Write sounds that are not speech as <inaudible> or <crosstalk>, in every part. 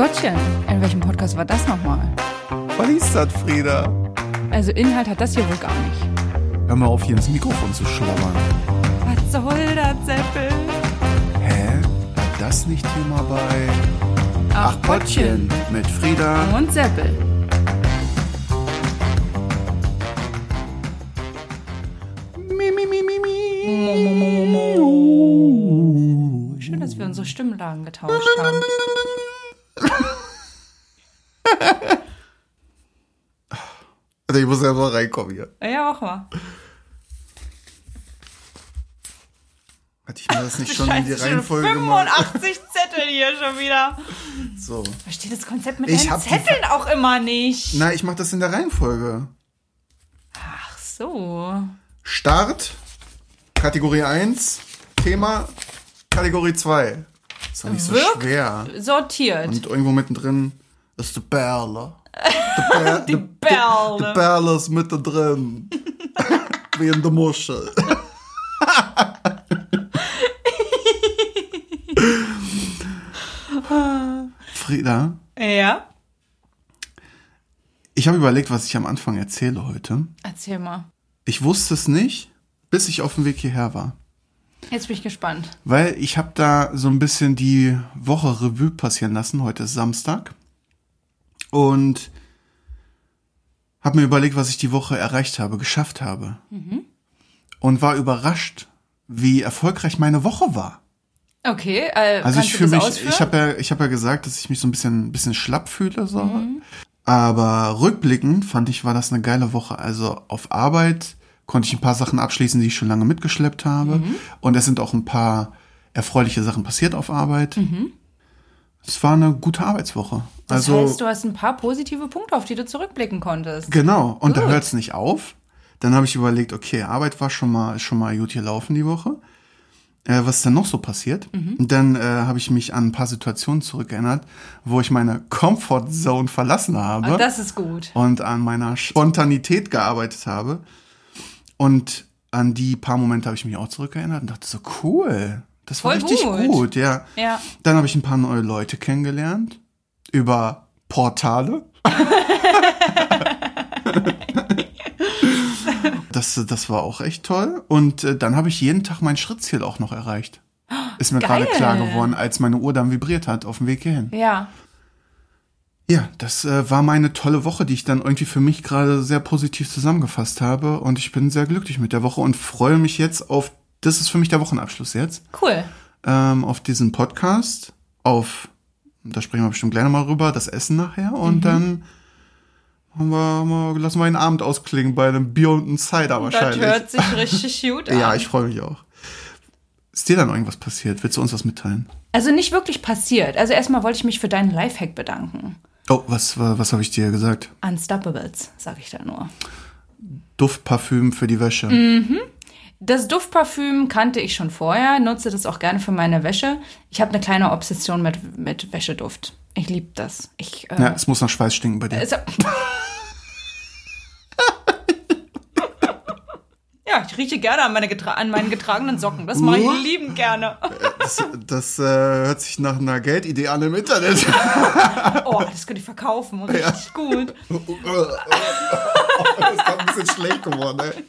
Gottchen, in welchem Podcast war das nochmal? Was ist das, Frieda? Also Inhalt hat das hier wohl gar nicht. Hör mal auf, hier ins Mikrofon zu schlabbern. Was soll das, Seppel? Hä? War das nicht Thema bei Ach, Gottchen. mit Frieda? Und Seppel. Schön, dass wir unsere Stimmlagen getauscht haben. Also ich reinkommen hier. Ja, mach mal. Hatte ich mir das nicht <laughs> schon in die Reihenfolge gemacht? 85 Zettel hier schon wieder. So. Versteht das Konzept mit Ich deinen Zetteln auch immer nicht. Na, ich mach das in der Reihenfolge. Ach so. Start, Kategorie 1, Thema, Kategorie 2. Ist doch nicht so Wirkt schwer. Sortiert. Und irgendwo mittendrin ist die Perle. <laughs> Die, Per- Die Perle. Die Perle ist mittendrin. Wie in der Muschel. <laughs> Frieda, ja? ich habe überlegt, was ich am Anfang erzähle heute. Erzähl mal. Ich wusste es nicht, bis ich auf dem Weg hierher war. Jetzt bin ich gespannt. Weil ich habe da so ein bisschen die Woche Revue passieren lassen. Heute ist Samstag. Und habe mir überlegt, was ich die Woche erreicht habe, geschafft habe. Und war überrascht, wie erfolgreich meine Woche war. Okay, äh, Also ich fühle mich, ausführen? ich habe ja, ich habe ja gesagt, dass ich mich so ein bisschen, bisschen schlapp fühle, so. Aber rückblickend fand ich, war das eine geile Woche. Also auf Arbeit konnte ich ein paar Sachen abschließen, die ich schon lange mitgeschleppt habe. Und es sind auch ein paar erfreuliche Sachen passiert auf Arbeit. Es war eine gute Arbeitswoche. das also heißt, du hast ein paar positive Punkte, auf die du zurückblicken konntest. genau. Und da Gut. hört es nicht auf. Dann habe ich überlegt, okay, Arbeit war schon mal, schon mal gut gelaufen die Woche. Äh, was ist denn noch so passiert? Und dann äh, habe ich mich an ein paar Situationen zurückerinnert, wo ich meine Comfort-Zone verlassen habe Ah, Das ist gut. und an meiner Spontanität gearbeitet habe. Und an die paar Momente habe ich mich auch zurückerinnert und dachte so, cool, das war Voll richtig gut. gut. ja. Ja. Dann habe ich ein paar neue Leute kennengelernt über Portale. <laughs> das, das war auch echt toll. Und äh, dann habe ich jeden Tag mein Schrittziel auch noch erreicht. Ist mir gerade klar geworden, als meine Uhr dann vibriert hat auf dem Weg hierhin. Ja. Ja, das äh, war meine tolle Woche, die ich dann irgendwie für mich gerade sehr positiv zusammengefasst habe. Und ich bin sehr glücklich mit der Woche und freue mich jetzt auf, das ist für mich der Wochenabschluss jetzt, Cool. ähm, auf diesen Podcast, auf, da sprechen wir bestimmt gleich nochmal rüber, das Essen nachher. Und dann haben wir, lassen wir einen Abend ausklingen bei einem Bier und einem Cider Das wahrscheinlich. hört sich <laughs> richtig gut an. ja, ich freue mich auch. Ist dir dann irgendwas passiert? Willst du uns was mitteilen? Also nicht wirklich passiert. Also erstmal wollte ich mich für deinen Lifehack bedanken. Oh, was, was, was habe ich dir gesagt? Unstoppables, sag ich da nur. Duftparfüm für die Wäsche. Das Duftparfüm kannte ich schon vorher, nutze das auch gerne für meine Wäsche. Ich habe eine kleine Obsession mit, mit Wäscheduft. Ich liebe das. Ich, äh, Ja, es muss nach Schweiß stinken bei dir. Also, <laughs> ja, ich rieche gerne an, meine getra an meinen getragenen Socken. Das mache ich liebend gerne. Das, das äh, hört sich nach einer Geldidee an im Internet. <laughs> Oh, das könnte ich verkaufen. Richtig gut. <laughs> das ist ein bisschen schlecht geworden, ey.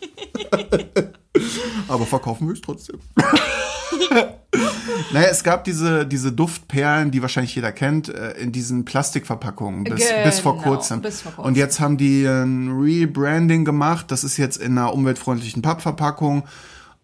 Aber verkaufen will ich trotzdem. <laughs> naja, es gab diese, diese Duftperlen, die wahrscheinlich jeder kennt, äh, in diesen Plastikverpackungen bis, bis vor Genau, kurzem. bis vor kurzem. Und jetzt haben die ein Rebranding gemacht. Das ist jetzt in einer umweltfreundlichen Pappverpackung.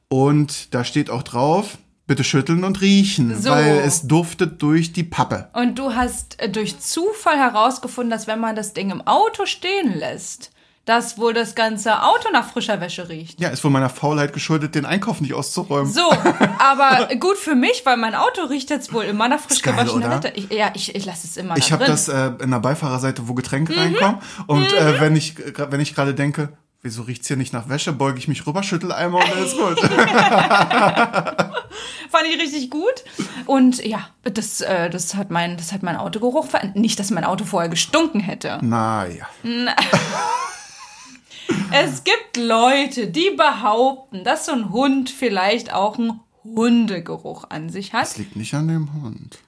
Und da steht auch drauf, bitte schütteln und riechen, So. weil es duftet durch die Pappe. Und du hast äh, durch Zufall herausgefunden, dass wenn man das Ding im Auto stehen lässt, dass wohl das ganze Auto nach frischer Wäsche riecht. Ja, ist wohl meiner Faulheit geschuldet, den Einkauf nicht auszuräumen. So, <laughs> aber gut für mich, weil mein Auto riecht jetzt wohl immer nach frisch gewaschener. Ich, ja, ich, ich lasse es immer Ich habe das äh, in der Beifahrerseite, wo Getränke Mhm. reinkommen. Und äh, wenn ich gra- wenn ich gerade denke, wieso riecht's hier nicht nach Wäsche, beuge ich mich rüber, schüttel einmal und ist gut. <laughs> Fand ich richtig gut. Und ja, das, äh, das, hat mein, das hat mein Autogeruch verändert. Nicht, dass mein Auto vorher gestunken hätte. naja. <laughs> Es gibt Leute, die behaupten, dass so ein Hund vielleicht auch einen Hundegeruch an sich hat. Das liegt nicht an dem Hund.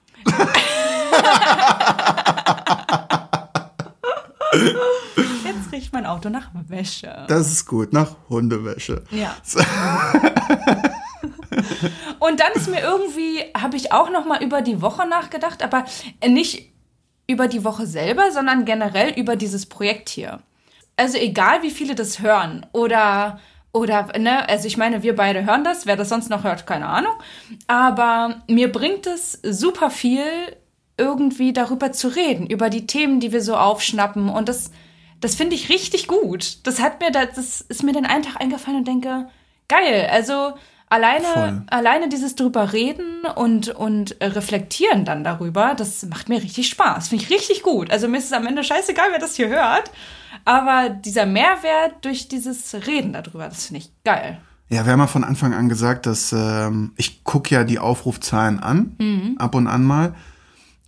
Jetzt riecht mein Auto nach Wäsche. Das ist gut, nach Hundewäsche. Ja. Und dann ist mir irgendwie, habe ich auch noch mal über die Woche nachgedacht, aber nicht über die Woche selber, sondern generell über dieses Projekt hier. Also egal, wie viele das hören oder oder ne, also ich meine, wir beide hören das, wer das sonst noch hört, keine Ahnung, aber mir bringt es super viel irgendwie darüber zu reden, über die Themen, die wir so aufschnappen und das das finde ich richtig gut. Das hat mir das ist mir den einen Tag eingefallen und denke, geil, also alleine, Voll. alleine dieses drüber reden und, und reflektieren dann darüber, das macht mir richtig Spaß. Finde ich richtig gut. Also mir ist es am Ende scheißegal, wer das hier hört. Aber dieser Mehrwert durch dieses Reden darüber, das finde ich geil. Ja, wir haben ja von Anfang an gesagt, dass ähm, ich gucke ja die Aufrufzahlen an, ab und an mal.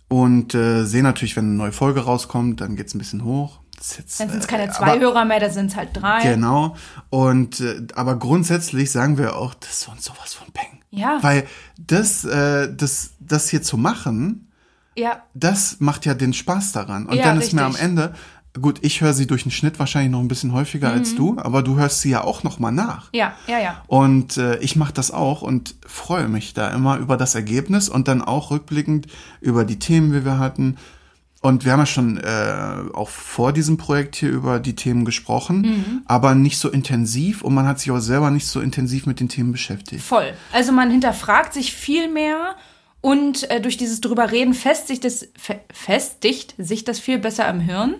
Und äh, sehe natürlich, wenn eine neue Folge rauskommt, dann geht's ein bisschen hoch. Jetzt, Dann sind es äh, keine aber- zwei Hörer mehr, da sind es halt drei. Genau. Und äh, aber grundsätzlich sagen wir auch, das ist uns sowas von Peng. Ja. Weil das, äh, das, das hier zu machen, Ja, das macht ja den Spaß daran. Und Ja, dann ist mir am richtig. Ende, gut, ich höre sie durch den Schnitt wahrscheinlich noch ein bisschen häufiger Mhm. als du, aber du hörst sie ja auch noch mal nach. ja, ja, ja. Und äh, ich mache das auch und freue mich da immer über das Ergebnis und dann auch rückblickend über die Themen, die wir hatten. Und wir haben ja schon äh, auch vor diesem Projekt hier über die Themen gesprochen, Mhm. aber nicht so intensiv und man hat sich auch selber nicht so intensiv mit den Themen beschäftigt. Voll. Also man hinterfragt sich viel mehr und äh, durch dieses drüber reden festigt, das, fe festigt sich das viel besser im Hirn.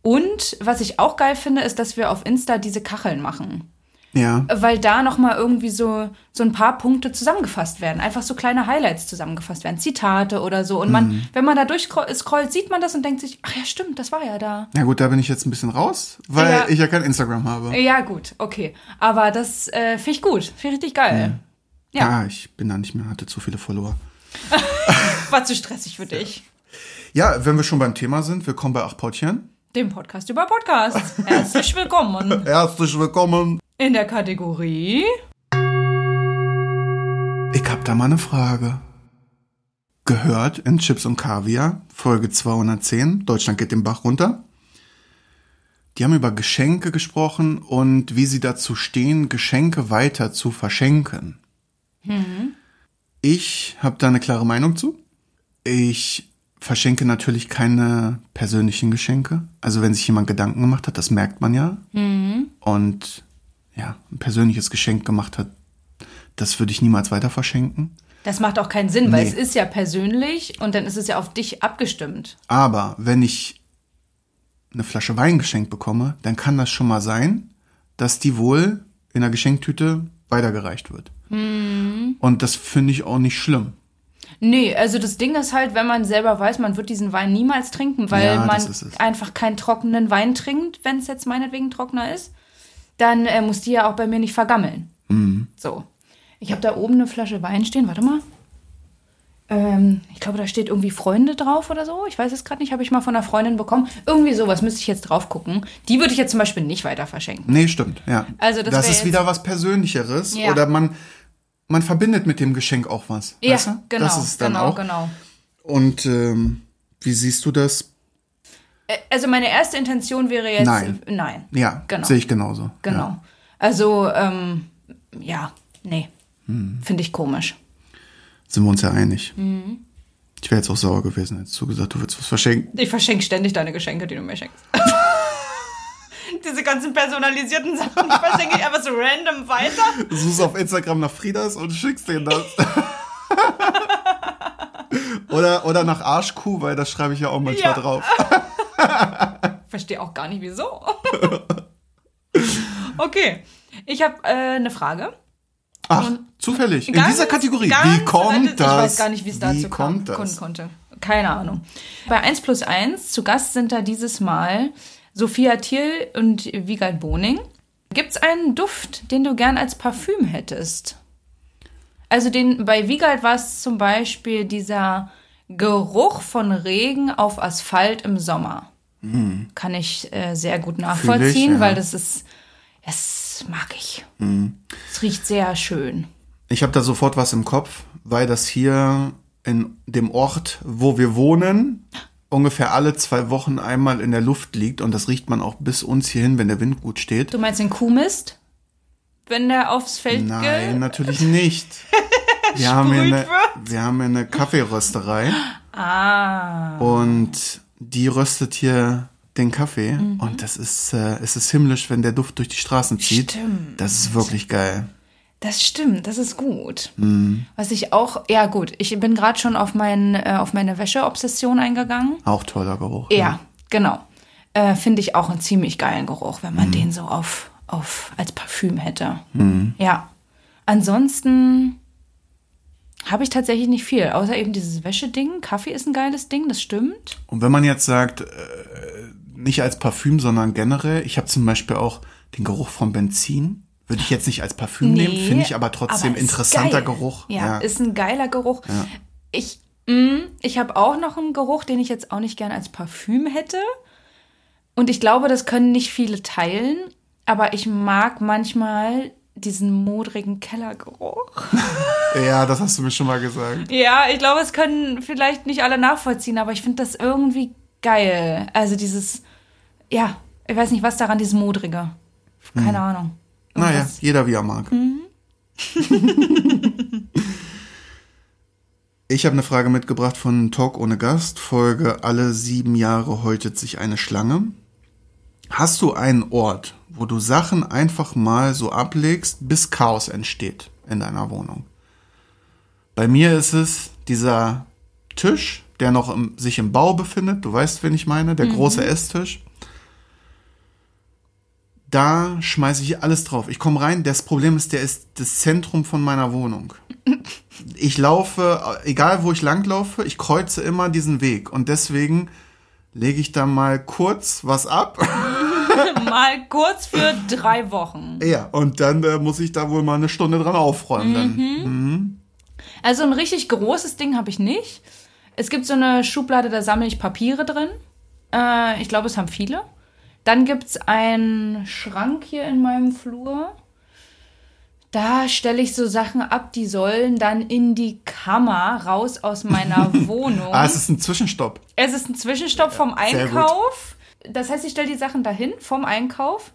Und was ich auch geil finde, ist, dass wir auf Insta diese Kacheln machen. Ja, Weil da nochmal irgendwie so, so ein paar Punkte zusammengefasst werden. Einfach so kleine Highlights zusammengefasst werden. Zitate oder so. Und man, wenn man da durchscrollt, sieht man das und denkt sich, ach ja, stimmt, das war ja da. na gut, da bin ich jetzt ein bisschen raus, weil Ja. ich ja kein Instagram habe. Ja, gut, okay. Aber das äh, finde ich gut. Finde ich richtig geil. Ja. Ah, ich bin da nicht mehr, hatte zu viele Follower. <laughs> War zu stressig für dich. Ja, wenn wir schon beim Thema sind, willkommen bei Achtpautchen. Dem Podcast über Podcasts. Herzlich willkommen <laughs> Herzlich willkommen. In der Kategorie. Ich hab da mal eine Frage. Gehört in Chips und Kaviar, Folge 210, Deutschland geht den Bach runter. Die haben über Geschenke gesprochen und wie sie dazu stehen, Geschenke weiter zu verschenken. Ich habe da eine klare Meinung zu. Ich verschenke natürlich keine persönlichen Geschenke. Also wenn sich jemand Gedanken gemacht hat, das merkt man ja. Und ja, ein persönliches Geschenk gemacht hat, das würde ich niemals weiter verschenken. Das macht auch keinen Sinn, weil Nee. es ist ja persönlich und dann ist es ja auf dich abgestimmt. Aber wenn ich eine Flasche Wein geschenkt bekomme, dann kann das schon mal sein, dass die wohl in der Geschenktüte weitergereicht wird. Und das finde ich auch nicht schlimm. Nee, also das Ding ist halt, wenn man selber weiß, man wird diesen Wein niemals trinken, weil Ja, man einfach keinen trockenen Wein trinkt, wenn es jetzt meinetwegen trockener ist, dann äh, muss die ja auch bei mir nicht vergammeln. Mhm. So. Ich habe da oben eine Flasche Wein stehen, warte mal. Ähm, ich glaube, da steht irgendwie Freunde drauf oder so. Ich weiß es gerade nicht, habe ich mal von einer Freundin bekommen. Irgendwie sowas müsste ich jetzt drauf gucken. Die würde ich jetzt zum Beispiel nicht weiter verschenken. Nee, stimmt, ja. Also das das ist wieder was Persönlicheres. Ja. Oder man, man verbindet mit dem Geschenk auch was. Ja, weißt du? genau, Das ist dann genau, auch. genau. Und ähm, wie siehst du das? Also meine erste Intention wäre jetzt Nein. nein. Ja, Genau. sehe ich genauso. Genau. Ja. Also, ähm, ja, nee. Hm. Finde ich komisch. Sind wir uns ja einig. Mhm. Ich wäre jetzt auch sauer gewesen, hättest du gesagt, du willst was verschenken. Ich verschenke ständig deine Geschenke, die du mir schenkst. <laughs> Diese ganzen personalisierten Sachen, die verschenke ich einfach so random weiter. Du suchst auf Instagram nach Friedas und schickst denen das. <laughs> oder, oder nach Arschkuh, weil das schreibe ich ja auch manchmal Ja. drauf. <laughs> Verstehe auch gar nicht, wieso. <laughs> okay, ich habe äh, eine Frage. Ach, zufällig. In Ganz- dieser Kategorie. Wie kommt ich das? Ich weiß gar nicht, wie es dazu Wie kam, kommt das? kommen konnte. Keine Ahnung. Bei 1 plus 1 zu Gast sind da dieses Mal Sophia Thiel und Wiegald Boning. Gibt es einen Duft, den du gern als Parfüm hättest? Also den, bei Wiegald war es zum Beispiel dieser Geruch von Regen auf Asphalt im Sommer. Kann ich äh, sehr gut nachvollziehen, ja. weil das ist, das mag ich. Es riecht sehr schön. Ich habe da sofort was im Kopf, weil das hier in dem Ort, wo wir wohnen, ungefähr alle zwei Wochen einmal in der Luft liegt und das riecht man auch bis uns hierhin, wenn der Wind gut steht. Du meinst den Kuhmist? Wenn der aufs Feld Nein, ge natürlich nicht. <laughs> Wir <laughs> haben, hier eine, wird. wir haben hier eine Kaffeerösterei Ah. und die röstet hier den Kaffee Mhm. und das ist, äh, es ist himmlisch, wenn der Duft durch die Straßen zieht. Stimmt. Das ist wirklich geil. Das stimmt, das ist gut. Mhm. Was ich auch, ja gut, ich bin gerade schon auf, mein, äh, auf meine Wäscheobsession eingegangen. Auch toller Geruch. Ja, genau. Äh, Finde ich auch einen ziemlich geilen Geruch, wenn Mhm. man den so auf, auf als Parfüm hätte. Ja. Ansonsten habe ich tatsächlich nicht viel, außer eben dieses Wäscheding. Kaffee ist ein geiles Ding, das stimmt. Und wenn man jetzt sagt, äh, nicht als Parfüm, sondern generell, ich habe zum Beispiel auch den Geruch von Benzin. Würde ich jetzt nicht als Parfüm nehmen, finde ich aber trotzdem aber interessanter geil. Geruch. Ja, ist ein geiler Geruch. Ich, mh, ich habe auch noch einen Geruch, den ich jetzt auch nicht gern als Parfüm hätte. Und ich glaube, das können nicht viele teilen. Aber ich mag manchmal diesen modrigen Kellergeruch. <laughs> ja, das hast du mir schon mal gesagt. Ja, ich glaube, es können vielleicht nicht alle nachvollziehen, aber ich finde das irgendwie geil. Also dieses, ja, ich weiß nicht, was daran, dieses modrige. Keine Ahnung. Naja, Irgendwas. jeder wie er mag. Mhm. <laughs> ich habe eine Frage mitgebracht von Talk ohne Gast, Folge Alle sieben Jahre häutet sich eine Schlange. Hast du einen Ort, wo du Sachen einfach mal so ablegst, bis Chaos entsteht in deiner Wohnung? Bei mir ist es dieser Tisch, der noch im, sich im Bau befindet. Du weißt, wen ich meine, der große Esstisch. Da schmeiße ich alles drauf. Ich komme rein. Das Problem ist, der ist das Zentrum von meiner Wohnung. <laughs> Ich laufe, egal wo ich langlaufe, ich kreuze immer diesen Weg. Und deswegen lege ich da mal kurz was ab. <laughs> Mal kurz für drei Wochen. Ja, und dann äh, muss ich da wohl mal eine Stunde dran aufräumen. Dann. Also ein richtig großes Ding habe ich nicht. Es gibt so eine Schublade, da sammle ich Papiere drin. Äh, ich glaube, es haben viele. Dann gibt es einen Schrank hier in meinem Flur. Da stelle ich so Sachen ab, die sollen dann in die Kammer raus aus meiner <laughs> Wohnung. Ah, es ist ein Zwischenstopp. Es ist ein Zwischenstopp vom. Einkauf. Das heißt, ich stelle die Sachen dahin vom Einkauf.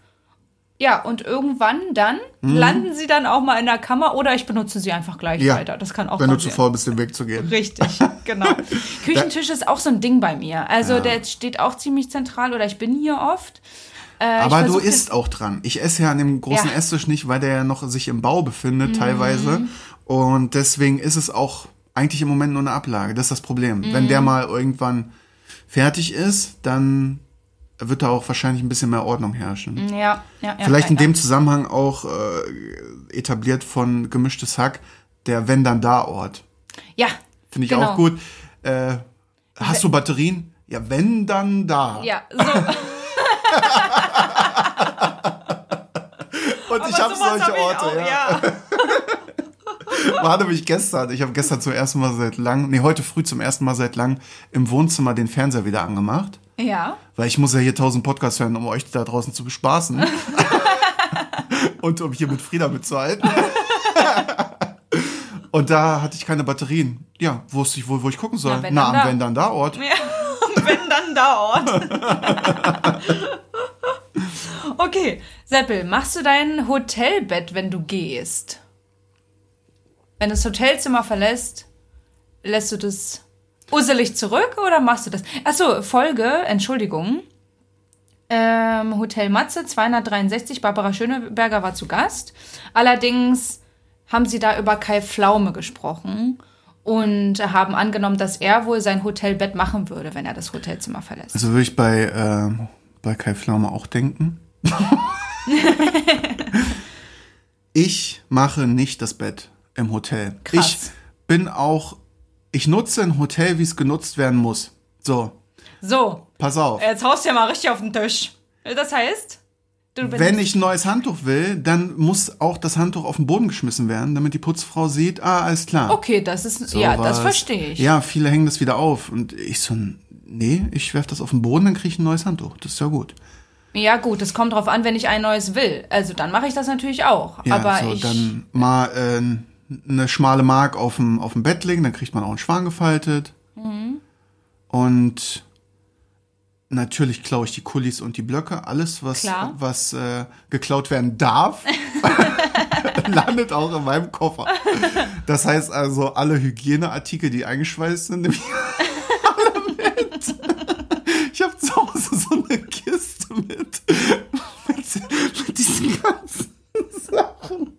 Ja, und irgendwann dann Mhm. landen sie dann auch mal in der Kammer oder ich benutze sie einfach gleich Ja. weiter. Das kann auch Wenn du zu passieren. faul bist, den Weg zu gehen. Richtig, <laughs> genau. Küchentisch ist auch so ein Ding bei mir. Also der steht auch ziemlich zentral oder ich bin hier oft. Äh, Aber du isst auch dran. Ich esse ja an dem großen Ja. Mhm. Esstisch nicht, weil der ja noch sich im Bau befindet, teilweise. Und deswegen ist es auch eigentlich im Moment nur eine Ablage. Das ist das Problem. Wenn Mhm. der mal irgendwann fertig ist, dann wird da auch wahrscheinlich ein bisschen mehr Ordnung herrschen. Ja, ja, ja. Vielleicht in dem. Zusammenhang auch äh, etabliert von gemischtes Hack, der Wenn dann da Ort. Ja. Finde ich genau. auch gut. Äh, hast du Batterien? Ja, wenn dann da. Ja, so. <laughs> <laughs> Und ich Aber habe sowas solche Orte, auch, ja. <laughs> War nämlich gestern. Ich habe gestern zum ersten Mal seit lang, nee, heute früh zum ersten Mal seit lang im Wohnzimmer den Fernseher wieder angemacht. Ja. Weil ich muss ja hier tausend Podcasts hören, um euch da draußen zu bespaßen. <laughs> Und um hier mit Frieda mitzuhalten. <laughs> Und da hatte ich keine Batterien. Ja, wusste ich wohl, wo ich gucken soll. Na, wenn Na, dann am da. wenn dann da Ort. Ja, wenn dann da Ort. Okay, Seppel, machst du dein Hotelbett, wenn du gehst? Wenn du das Hotelzimmer verlässt, lässt du das usselig zurück oder machst du das? Achso, Folge, Entschuldigung. Ähm, Hotel Matze 263, Barbara Schöneberger war zu Gast. Allerdings haben sie da über Kai Pflaume gesprochen und haben angenommen, dass er wohl sein Hotelbett machen würde, wenn er das Hotelzimmer verlässt. Also würde ich bei, ähm, bei Kai Pflaume auch denken. <laughs> ich mache nicht das Bett im Hotel. Krass. Ich bin auch, ich nutze ein Hotel, wie es genutzt werden muss. So, So, pass auf. jetzt haust du ja mal richtig auf den Tisch. Das heißt, Wenn ich ein neues Handtuch will, dann muss auch das Handtuch auf den Boden geschmissen werden, damit die Putzfrau sieht, ah, alles klar. Okay, das ist, ja, das Sowas. verstehe ich. Ja, viele hängen das wieder auf. Und ich so, nee, ich werf das auf den Boden, dann kriege ich ein neues Handtuch. Das ist ja gut. Ja, gut, es kommt drauf an, wenn ich ein neues will. Also dann mache ich das natürlich auch. Ja, Aber so, ich. dann mal äh, eine schmale Mark auf dem, auf dem Bett legen, dann kriegt man auch einen Schwan gefaltet. Mhm. Und Natürlich klaue ich die Kulis und die Blöcke. Alles, was, Klar. was äh, geklaut werden darf, <laughs> <laughs> landet auch in meinem Koffer. Das heißt also, alle Hygieneartikel, die eingeschweißt sind, nehme ich <laughs> alle mit. Ich habe zu Hause so eine Kiste mit, mit, mit diesen ganzen Sachen.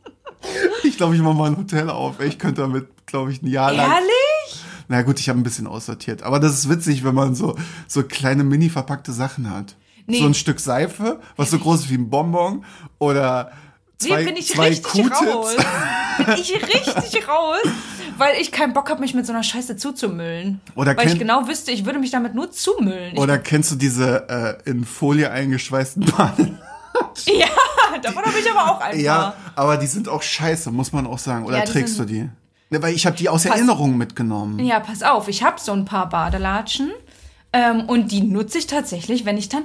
Ich glaube, ich mache mal ein Hotel auf. Ich könnte damit, glaube ich, ein Jahr lang. Ehrlich? Na gut, ich habe ein bisschen aussortiert. Aber das ist witzig, wenn man so, so kleine mini verpackte Sachen hat. Nee. So ein Stück Seife, was so groß ist wie ein Bonbon. Oder zwei, nee, bin ich zwei richtig Q-Tips. raus. Bin ich richtig raus, <laughs> weil ich keinen Bock habe, mich mit so einer Scheiße zuzumüllen. Oder weil ich genau wüsste, ich würde mich damit nur zumüllen. Oder kennst du diese äh, in Folie eingeschweißten? <laughs> Ich, ja, davon habe ich aber auch ein Ja, aber die sind auch scheiße, muss man auch sagen. Oder Ja, trägst du die? Ne, weil ich habe die aus Pass- Erinnerung mitgenommen. Ja, pass auf, ich habe so ein paar Badelatschen ähm, und die nutze ich tatsächlich, wenn ich dann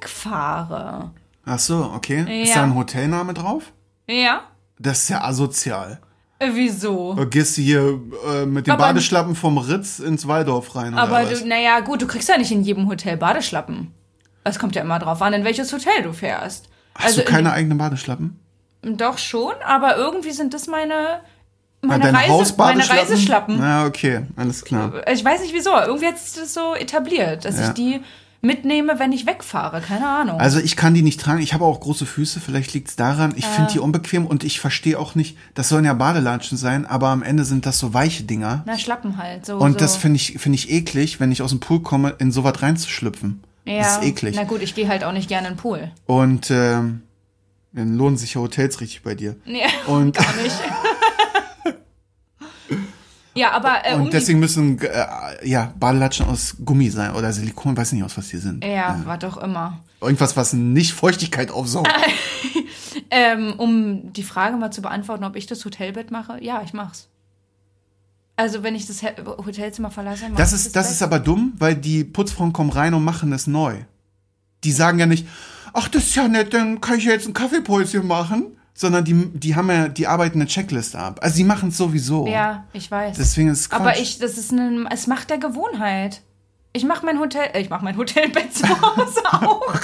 wegfahre. Ach so, okay. Ist Ja. da ein Hotelname drauf? Ja? Das ist ja asozial. Äh, Wieso? Oder gehst du hier äh, mit den Aber- Badeschlappen vom Ritz ins Waldorf rein? oder Aber was? du, naja, gut, du kriegst ja nicht in jedem Hotel Badeschlappen. Das kommt ja immer drauf an, in welches Hotel du fährst. Hast du in- keine eigenen Badeschlappen? Doch schon, aber irgendwie sind das meine, meine, deine Reise, meine Hausbadeschlappen? Reiseschlappen. Ja, okay, alles klar. Ich weiß nicht wieso, irgendwie hat sich das so etabliert, dass Ja. ich die mitnehme, wenn ich wegfahre. Keine Ahnung. Also ich kann die nicht tragen. Ich habe auch große Füße. Vielleicht liegt's daran. Ich finde die unbequem und ich verstehe auch nicht. Das sollen ja Badelatschen sein, aber am Ende sind das so weiche Dinger. Na, Schlappen halt. So, Und so. das finde ich finde ich eklig, wenn ich aus dem Pool komme, in sowas reinzuschlüpfen. ja. Das ist eklig. Na gut, ich gehe halt auch nicht gerne in den Pool. Und ähm, dann lohnen sich ja Hotels richtig bei dir. Nee, Und, <laughs> gar nicht. <laughs> ja, aber äh, um und deswegen müssen äh, ja Badelatschen aus Gummi sein oder Silikon, weiß nicht aus was die sind. die, ja, war doch immer. Irgendwas, was nicht Feuchtigkeit aufsaugt. <laughs> Ähm, um die Frage mal zu beantworten, ob ich das Hotelbett mache, ja, ich mach's. Also wenn ich das Hotelzimmer verlasse, mach Das ich ist, das Bett. ist aber dumm, weil die Putzfrauen kommen rein und machen es neu. Die sagen ja nicht, ach, das ist ja nett, dann kann ich ja jetzt ein Kaffeepäuschen machen. Sondern die, die haben ja, die arbeiten eine Checkliste ab. Also die machen es sowieso. Ja, ich weiß. Deswegen ist es Quatsch. aber ich, das ist ein, es macht der Gewohnheit. Ich mache mein Hotel, äh, ich mache mein Hotelbett zu Hause <laughs> auch.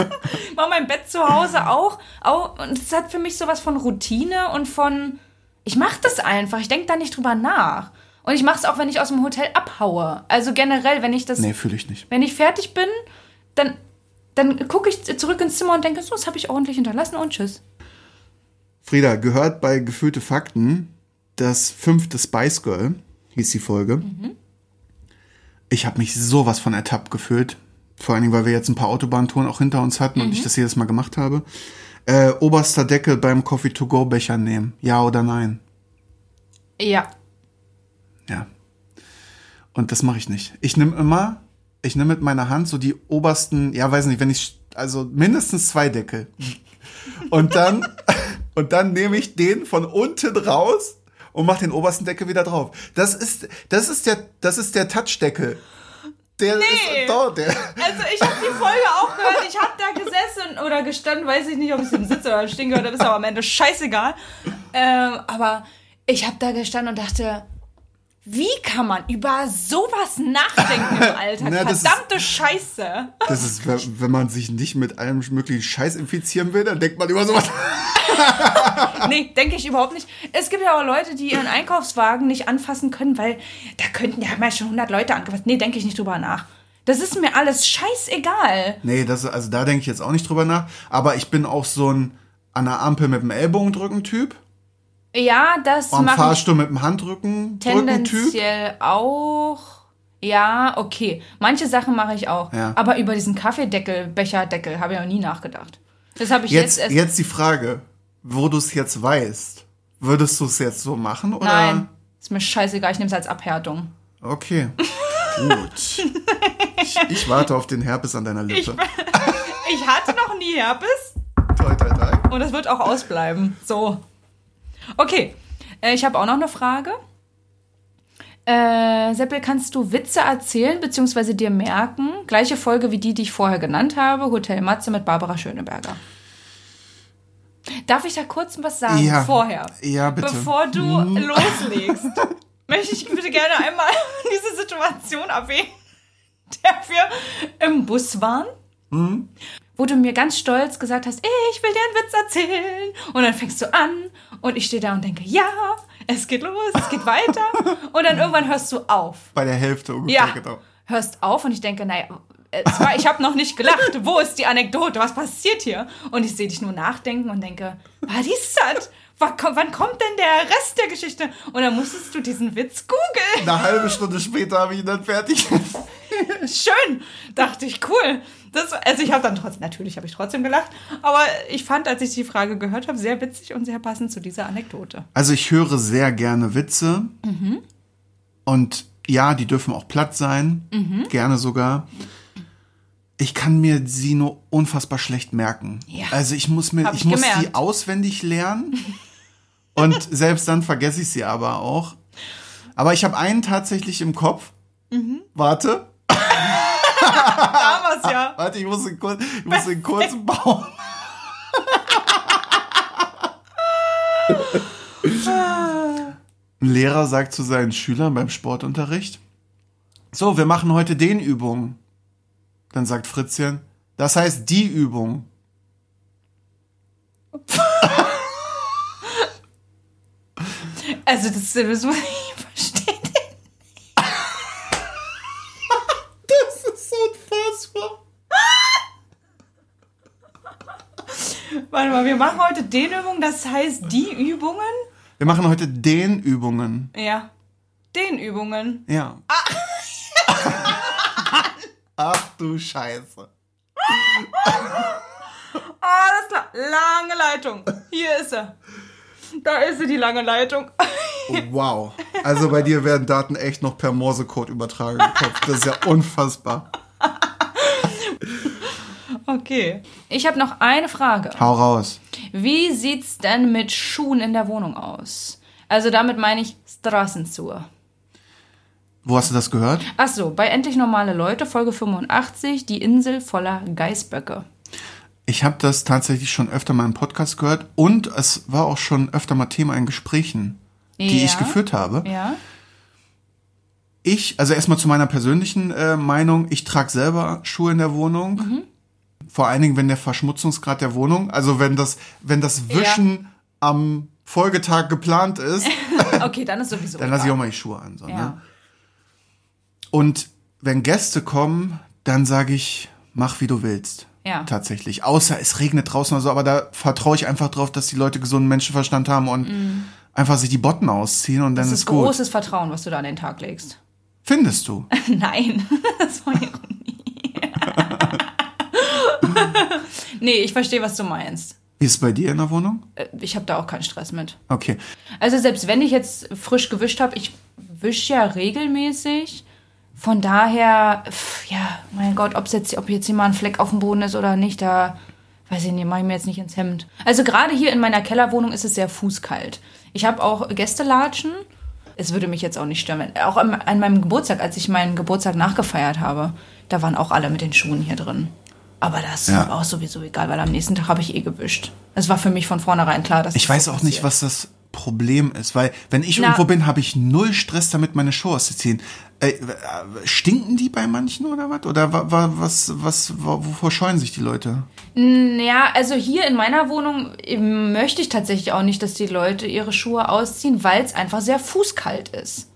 ich mache mein Bett zu Hause auch, auch. Und es hat für mich sowas von Routine und von, ich mache das einfach. Ich denke da nicht drüber nach. Und ich mache es auch, wenn ich aus dem Hotel abhaue. Also generell, wenn ich das, Nee, fühle ich nicht. wenn ich fertig bin, dann, dann gucke ich zurück ins Zimmer und denke, so, das habe ich ordentlich hinterlassen und tschüss. Frieda, gehört bei Gefühlte Fakten das fünfte Spice Girl, hieß die Folge. Ich habe mich sowas von ertappt gefühlt. Vor allen Dingen, weil wir jetzt ein paar Autobahntouren auch hinter uns hatten und ich das jedes Mal gemacht habe. Äh, oberster Deckel beim Coffee-to-go-Becher nehmen. Ja oder nein? Ja. Ja. Und das mache ich nicht. Ich nehme immer, ich nehme mit meiner Hand so die obersten, ja, weiß nicht, wenn ich, also mindestens zwei Deckel. <laughs> Und dann, <laughs> und dann nehme ich den von unten raus und mache den obersten Deckel wieder drauf. Das ist, das ist der, das ist der Touchdeckel. Der Nee. ist dort, der. Also ich habe die Folge auch gehört, ich habe da gesessen oder gestanden, weiß ich nicht, ob ich im Sitz oder im Stehen gehört habe, ist aber am Ende scheißegal. Ähm, aber ich habe da gestanden und dachte, wie kann man über sowas nachdenken im Alltag? Na, das ist- Verdammte Scheiße. Das ist, wenn wenn man sich nicht mit allem möglichen Scheiß infizieren will, dann denkt man über sowas. <laughs> Nee, denke ich überhaupt nicht. Es gibt ja auch Leute, die ihren Einkaufswagen nicht anfassen können, weil da könnten, ja, ja schon 100 Leute angefasst. Nee, denke ich nicht drüber nach. Das ist mir alles scheißegal. Nee, das, also da denke ich jetzt auch nicht drüber nach. Aber ich bin auch so ein an der Ampel mit dem Ellbogen drücken Typ. Ja, das Am mache ich Fahrstuhl mit dem Handrücken drücken Typ. Tendenziell auch. Ja, okay. Manche Sachen mache ich auch. Ja. Aber über diesen Kaffeedeckel, Becherdeckel habe ich noch nie nachgedacht. Das habe ich Jetzt, jetzt, jetzt, erst. die Frage, wo du es jetzt weißt. Würdest du es jetzt so machen? Oder? Nein, ist mir scheißegal, ich nehme es als Abhärtung. Okay. Gut. Ich, ich warte auf den Herpes an deiner Lippe. <laughs> Ich hatte noch nie Herpes toi, toi, toi. und es wird auch ausbleiben. So. Okay, äh, ich habe auch noch eine Frage. Äh, Seppel, kannst du Witze erzählen bzw. dir merken? Gleiche Folge wie die, die ich vorher genannt habe, Hotel Matze mit Barbara Schöneberger. Darf ich da kurz was sagen Ja. vorher? Ja, bitte. Hm. Bevor du loslegst, <laughs> möchte ich bitte gerne einmal <laughs> diese Situation erwähnen, der wir im Bus waren Wo du mir ganz stolz gesagt hast, ich will dir einen Witz erzählen. Und dann fängst du an und ich stehe da und denke, ja, es geht los, es geht weiter. <laughs> Und dann irgendwann hörst du auf. Bei der Hälfte ungefähr, Ja, genau. hörst auf und ich denke, naja, war, ich habe noch nicht gelacht. Wo ist die Anekdote? Was passiert hier? Und ich sehe dich nur nachdenken und denke, was ist das? Wann kommt, denn der Rest der Geschichte? Und dann musstest du diesen Witz googeln. Eine halbe Stunde später habe ich ihn dann fertig. <laughs> Schön, dachte ich, cool. Das, also ich habe dann trotzdem, natürlich habe ich trotzdem gelacht, aber ich fand, als ich die Frage gehört habe, sehr witzig und sehr passend zu dieser Anekdote. Also ich höre sehr gerne Witze. Und ja, die dürfen auch platt sein. Gerne sogar. Ich kann mir sie nur unfassbar schlecht merken. Ja. Also ich muss mir, Hab ich, ich muss sie auswendig lernen. <laughs> und selbst dann vergesse ich sie aber auch. Aber ich habe einen tatsächlich im Kopf. Warte. Damals ja. <laughs> Warte, ich muss ihn kurz, ich muss ihn kurz bauen. <laughs> Ein Lehrer sagt zu seinen Schülern beim Sportunterricht, so, wir machen heute den Übung. Dann sagt Fritzchen, das heißt die Übung. Also das, das muss ich verstehen. Das ist so unfassbar. Warte mal, wir machen heute den Übung, das heißt die Übungen? Wir machen heute den Übungen. Ja. Den Übungen. Ja. Ach du Scheiße. Alles klar. Lange Leitung. Hier ist er. Da ist sie, die lange Leitung. Wow. Also bei dir werden Daten echt noch per Morsecode übertragen. Das ist ja unfassbar. Okay. Ich habe noch eine Frage. Hau raus. Wie sieht's denn mit Schuhen in der Wohnung aus? Also damit meine ich Straßenschuhe. Wo hast du das gehört? Ach so, bei Endlich Normale Leute, Folge 85, die Insel voller Geißböcke. Ich habe das tatsächlich schon öfter mal im Podcast gehört und es war auch schon öfter mal Thema in Gesprächen, die Ja. ich geführt habe. Ja? Ich, also erstmal zu meiner persönlichen äh, Meinung, ich trage selber Schuhe in der Wohnung. Mhm. Vor allen Dingen, wenn der Verschmutzungsgrad der Wohnung, also wenn das, wenn das Wischen am Folgetag geplant ist, <laughs> Okay, dann ist sowieso. <laughs> dann lasse ich auch mal die Schuhe an. So, ne? Und wenn Gäste kommen, dann sage ich, mach wie du willst. Ja. Tatsächlich. Außer es regnet draußen oder so, aber da vertraue ich einfach drauf, dass die Leute gesunden Menschenverstand haben und einfach sich die Botten ausziehen und dann. Das ist, ist gut. großes Vertrauen, was du da an den Tag legst. Findest du? <laughs> Nein, <laughs> das war Ironie. <laughs> nee, ich verstehe, was du meinst. Wie ist es bei dir in der Wohnung? Äh, Ich habe da auch keinen Stress mit. Okay. Also selbst wenn ich jetzt frisch gewischt habe, ich wische ja regelmäßig. Von daher, pf, ja, mein Gott, ob's jetzt, ob jetzt hier mal ein Fleck auf dem Boden ist oder nicht, da weiß ich nicht, mache ich mir jetzt nicht ins Hemd. Also gerade hier in meiner Kellerwohnung ist es sehr fußkalt. Ich habe auch Gästelatschen. Es würde mich jetzt auch nicht stören. Auch an, an meinem Geburtstag, als ich meinen Geburtstag nachgefeiert habe, da waren auch alle mit den Schuhen hier drin. Aber das Ja. war auch sowieso egal, weil am nächsten Tag habe ich eh gewischt. Es war für mich von vornherein klar, dass Ich das weiß auch nicht, passiert. was das Problem ist, weil wenn ich Na- irgendwo bin, habe ich null Stress damit, meine Schuhe auszuziehen. Äh, äh, stinken die bei manchen oder was? Oder wa, wa, was, was, wa- wovor scheuen sich die Leute? Ja, also hier in meiner Wohnung ähm, möchte ich tatsächlich auch nicht, dass die Leute ihre Schuhe ausziehen, weil es einfach sehr fußkalt ist.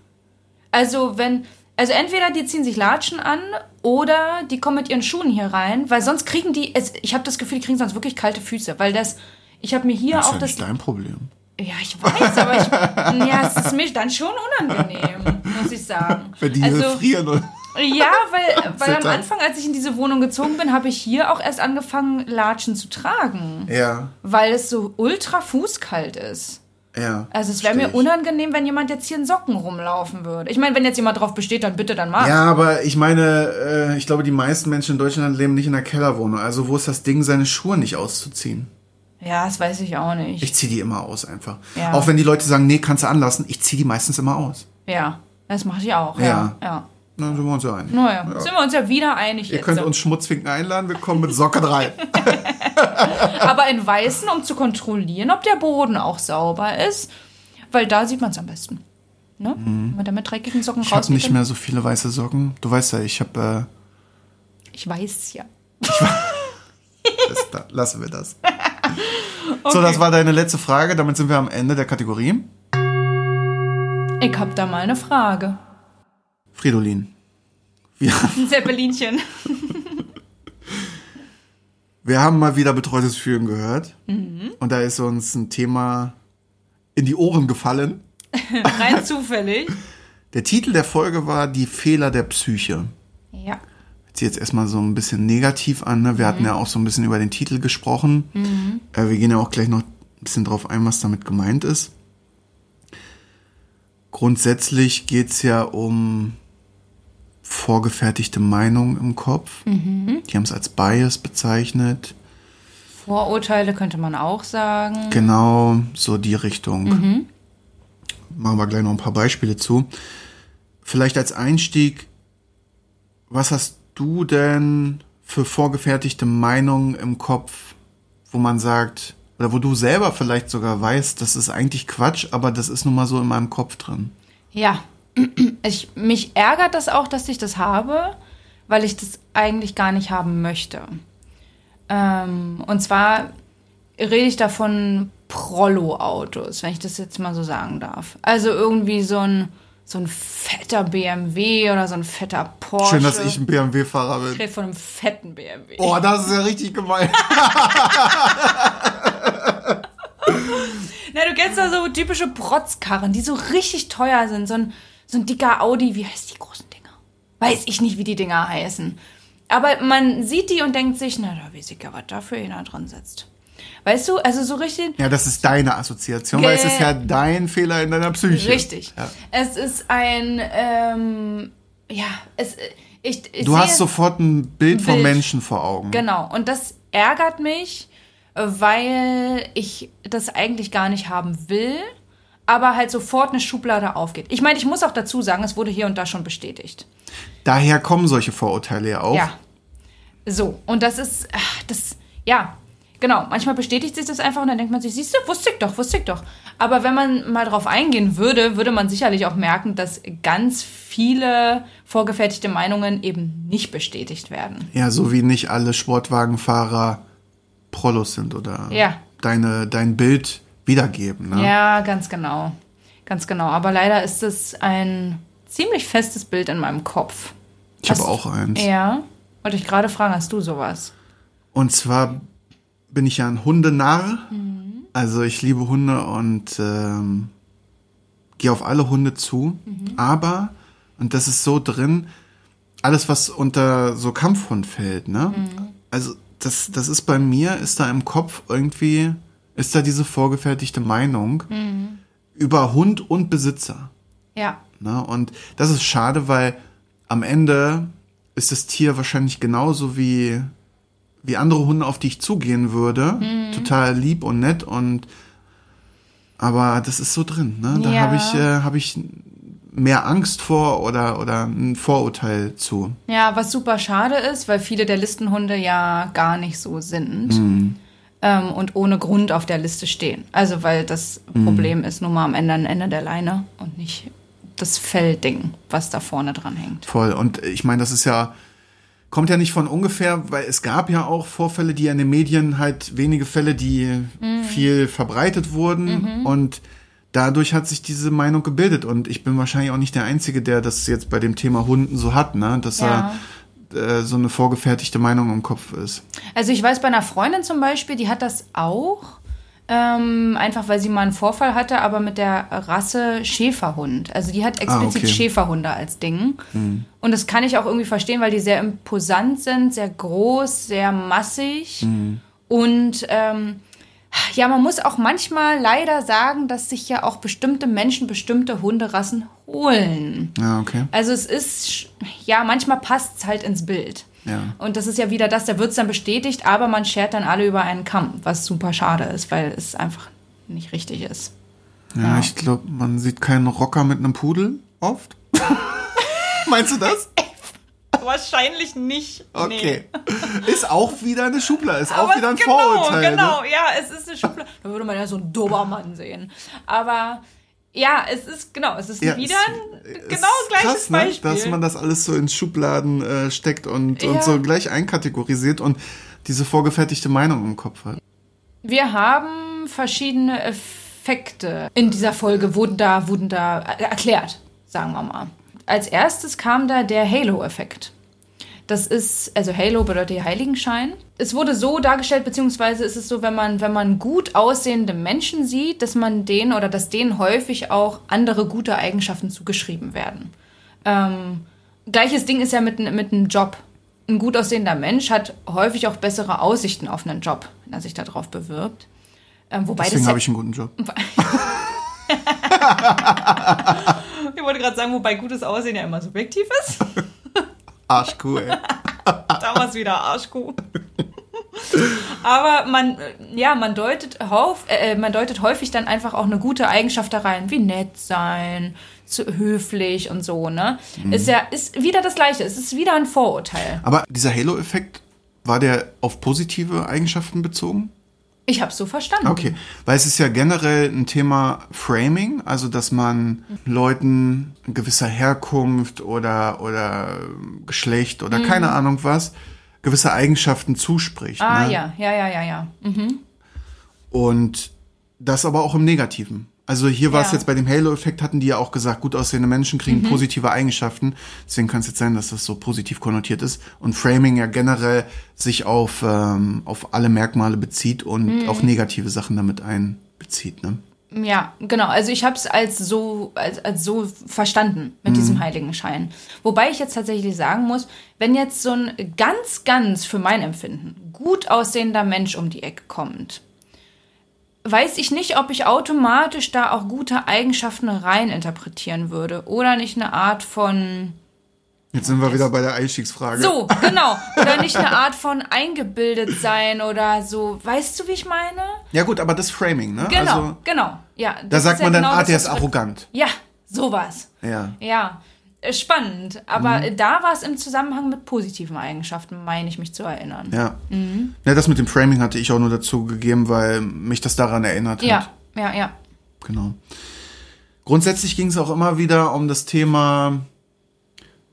Also wenn, also entweder die ziehen sich Latschen an oder die kommen mit ihren Schuhen hier rein, weil sonst kriegen die, es, ich habe das Gefühl, die kriegen sonst wirklich kalte Füße, weil das, ich habe mir hier Das ist auch ja das, nicht dein Problem. Ja ich weiß, aber ich, ja, es ist mir dann schon unangenehm, muss ich sagen. Wenn die also, frieren. Und ja, weil, weil am. Anfang, als ich in diese Wohnung gezogen bin, habe ich hier auch erst angefangen, Latschen zu tragen. ja, Weil es so ultra fußkalt ist. ja. Also es wäre mir unangenehm, wenn jemand jetzt hier in Socken rumlaufen würde. Ich meine, wenn jetzt jemand drauf besteht, dann bitte, dann mach. Ja, aber ich meine, äh, ich glaube, die meisten Menschen in Deutschland leben nicht in einer Kellerwohnung. Also wo ist das Ding, seine Schuhe nicht auszuziehen? Ja, das weiß ich auch nicht. Ich ziehe die immer aus einfach. Ja. Auch wenn die Leute sagen, nee, kannst du anlassen, ich ziehe die meistens immer aus. ja, das mache ich auch. Ja. Ja. ja. Na, sind wir uns ja einig. Naja, sind wir uns ja wieder einig Ihr jetzt. könnt uns Schmutzfinken einladen, wir kommen mit Socke rein. <laughs> Aber in Weißen, um zu kontrollieren, ob der Boden auch sauber ist. Weil da sieht man es am besten. Ne? Wenn man da mit dreckigen Socken Mhm. Ich habe nicht mehr so viele weiße Socken. Du weißt ja, ich habe Ich weiß ja. <laughs> das, da, lassen wir das. <laughs> <laughs> So, das war deine letzte Frage. Damit sind wir am Ende der Kategorie. Ich hab da mal eine Frage. Fridolin. Wir, <laughs> Ein Zeppelinchen. <laughs> wir haben mal wieder betreutes Führen gehört. Und da ist uns ein Thema in die Ohren gefallen. Rein zufällig. Der Titel der Folge war Die Fehler der Psyche. Ja. Sich jetzt erstmal so ein bisschen negativ an. Ne? Wir hatten ja auch so ein bisschen über den Titel gesprochen. Äh, wir gehen ja auch gleich noch ein bisschen drauf ein, was damit gemeint ist. Grundsätzlich geht's ja um vorgefertigte Meinungen im Kopf. Die haben es als Bias bezeichnet. Vorurteile könnte man auch sagen. Genau, so die Richtung. Machen wir gleich noch ein paar Beispiele zu. Vielleicht als Einstieg, was hast du denn für vorgefertigte Meinungen im Kopf, wo man sagt, oder wo du selber vielleicht sogar weißt, das ist eigentlich Quatsch, aber das ist nun mal so in meinem Kopf drin. Ja. <clears throat> Ich, mich ärgert das auch, dass ich das habe, weil ich das eigentlich gar nicht haben möchte. Ähm, und zwar rede ich davon Prollo-Autos, wenn ich das jetzt mal so sagen darf. Also irgendwie so ein, so ein fetter BMW oder so ein fetter Porsche. Schön, dass ich ein BMW-Fahrer Ich bin. rede von einem fetten BMW. Oh, das ist ja richtig gemein. <laughs> Na, du kennst doch so typische Protzkarren, die so richtig teuer sind. So ein, so ein dicker Audi, wie heißt die großen Dinger? Weiß ich nicht, wie die Dinger heißen. Aber man sieht die und denkt sich, na, da weiß ich ja, was da für einer drin sitzt. Weißt du, also so richtig. Ja, das ist deine Assoziation, weil es ist ja dein Fehler in deiner Psyche. Richtig. Ja. Es ist ein, ähm, ja, es, ich, ich Du hast sofort ein Bild vom Bild. Menschen vor Augen. Genau, und das ärgert mich, weil ich das eigentlich gar nicht haben will, aber halt sofort eine Schublade aufgeht. Ich meine, ich muss auch dazu sagen, es wurde hier und da schon bestätigt. Daher kommen solche Vorurteile ja auch. Ja. So, und das ist, das, ja, genau. Manchmal bestätigt sich das einfach und dann denkt man sich, siehst du, wusste ich doch, wusste ich doch. Aber wenn man mal drauf eingehen würde, würde man sicherlich auch merken, dass ganz viele vorgefertigte Meinungen eben nicht bestätigt werden. Ja, so wie nicht alle Sportwagenfahrer Prollos sind oder Ja. deine, dein Bild wiedergeben. Ne? Ja, ganz genau. Ganz genau. Aber leider ist es ein ziemlich festes Bild in meinem Kopf. ich habe auch eins. Ja. Wollte ich gerade fragen, hast du sowas? Und zwar bin ich ja ein Hundenarr. Mhm. Also ich liebe Hunde und ähm, gehe auf alle Hunde zu. Mhm. Aber, und das ist so drin, alles, was unter so Kampfhund fällt, ne? Mhm. Also das, das ist bei mir, ist da im Kopf irgendwie, ist da diese vorgefertigte Meinung Mhm. über Hund und Besitzer. Ja. Ne? Und das ist schade, weil am Ende ist das Tier wahrscheinlich genauso wie, wie andere Hunde, auf die ich zugehen würde. Mhm. Total lieb und nett und aber das ist so drin. Ne? Da Ja. habe ich, äh, hab ich mehr Angst vor oder, oder ein Vorurteil zu. Ja, was super schade ist, weil viele der Listenhunde ja gar nicht so sind Mhm. ähm, und ohne Grund auf der Liste stehen. Also weil das Mhm. Problem ist nun mal am Ende ein Ende der Leine und nicht das Fellding, was da vorne dran hängt. Voll. Und ich meine, das ist ja, kommt ja nicht von ungefähr, weil es gab ja auch Vorfälle, die in den Medien halt wenige Fälle, die viel verbreitet wurden und dadurch hat sich diese Meinung gebildet und ich bin wahrscheinlich auch nicht der Einzige, der das jetzt bei dem Thema Hunden so hat, ne, dass Ja. er äh, so eine vorgefertigte Meinung im Kopf ist. Also ich weiß bei einer Freundin zum Beispiel, die hat das auch. Ähm, einfach weil sie mal einen Vorfall hatte, aber mit der Rasse Schäferhund. Also die hat explizit Ah, okay. Schäferhunde als Ding. Und das kann ich auch irgendwie verstehen, weil die sehr imposant sind, sehr groß, sehr massig. Und ähm, ja, man muss auch manchmal leider sagen, dass sich ja auch bestimmte Menschen bestimmte Hunderassen holen. Ja, okay. Also es ist, ja, manchmal passt es halt ins Bild. Ja. Und das ist ja wieder das, da wird es dann bestätigt, aber man schert dann alle über einen Kamm, was super schade ist, weil es einfach nicht richtig ist. Ja, Ja. ich glaube, man sieht keinen Rocker mit einem Pudel oft. <laughs> Meinst du das? <laughs> Wahrscheinlich nicht. Okay. Ist auch wieder eine Schublade, ist auch Aber wieder ein genau, Vorurteil. Genau, Ne? ja, es ist eine Schublade. Da würde man ja so einen Dobermann sehen. Aber Ja, es ist, genau, es ist Ja, wieder es- genau ist gleiches krass, ne? Beispiel. Dass man das alles so in Schubladen äh, steckt und, Ja. und so gleich einkategorisiert und diese vorgefertigte Meinung im Kopf hat. Wir haben verschiedene Effekte in dieser Folge, wurden da, wurden da äh, erklärt, sagen wir mal. Als erstes kam da der Halo-Effekt. Das ist, also Halo bedeutet Heiligenschein. Es wurde so dargestellt, beziehungsweise ist es so, wenn man, wenn man gut aussehende Menschen sieht, dass man denen oder dass denen häufig auch andere gute Eigenschaften zugeschrieben werden. Ähm, gleiches Ding ist ja mit, mit einem Job. Ein gut aussehender Mensch hat häufig auch bessere Aussichten auf einen Job, wenn er sich darauf bewirbt. Ähm, wobei Deswegen habe ich einen guten Job. <laughs> <laughs> ich wollte gerade sagen, wobei gutes Aussehen ja immer subjektiv ist. <laughs> Arschkuh, ey. <laughs> Damals wieder Arschkuh. Aber man, äh, ja, man deutet, hauf, äh, man deutet häufig dann einfach auch eine gute Eigenschaft da rein, wie nett sein, zu höflich und so, ne? Ist ja, ist wieder das Gleiche, es ist wieder ein Vorurteil. Aber dieser Halo-Effekt, war der auf positive Eigenschaften bezogen? Ich hab's so verstanden. Okay, weil es ist ja generell ein Thema Framing, also dass man Leuten gewisser Herkunft oder oder Geschlecht oder keine Ahnung was gewisse Eigenschaften zuspricht. Mhm. Ah, ne? ja, ja, ja, ja, ja. Mhm. Und das aber auch im Negativen. Also hier war es Ja. jetzt bei dem Halo-Effekt, hatten die ja auch gesagt, gut aussehende Menschen kriegen Mhm. positive Eigenschaften. Deswegen kann es jetzt sein, dass das so positiv konnotiert ist. Und Framing ja generell sich auf, ähm, auf alle Merkmale bezieht und Mhm. auch negative Sachen damit einbezieht. Ne? Ja, genau. Also ich habe es als so als, als so verstanden mit diesem Heiligenschein. Wobei ich jetzt tatsächlich sagen muss, wenn jetzt so ein ganz, ganz für mein Empfinden gut aussehender Mensch um die Ecke kommt, weiß ich nicht, ob ich automatisch da auch gute Eigenschaften rein interpretieren würde oder nicht eine Art von Jetzt sind wir wieder bei der Einstiegsfrage. so, <laughs> genau, oder nicht eine Art von eingebildet sein oder so. Weißt du, wie ich meine? Ja gut, aber das Framing, ne? Genau, Also, genau. Ja, da sagt ist ja man dann, genau ah, der ist arrogant. Ja, sowas. Ja. Ja, spannend. Aber Mhm. äh, da war es im Zusammenhang mit positiven Eigenschaften, meine ich mich zu erinnern. Ja. Mhm. ja, das mit dem Framing hatte ich auch nur dazu gegeben, weil mich das daran erinnert hat. Ja, ja, ja. Genau. Grundsätzlich ging es auch immer wieder um das Thema,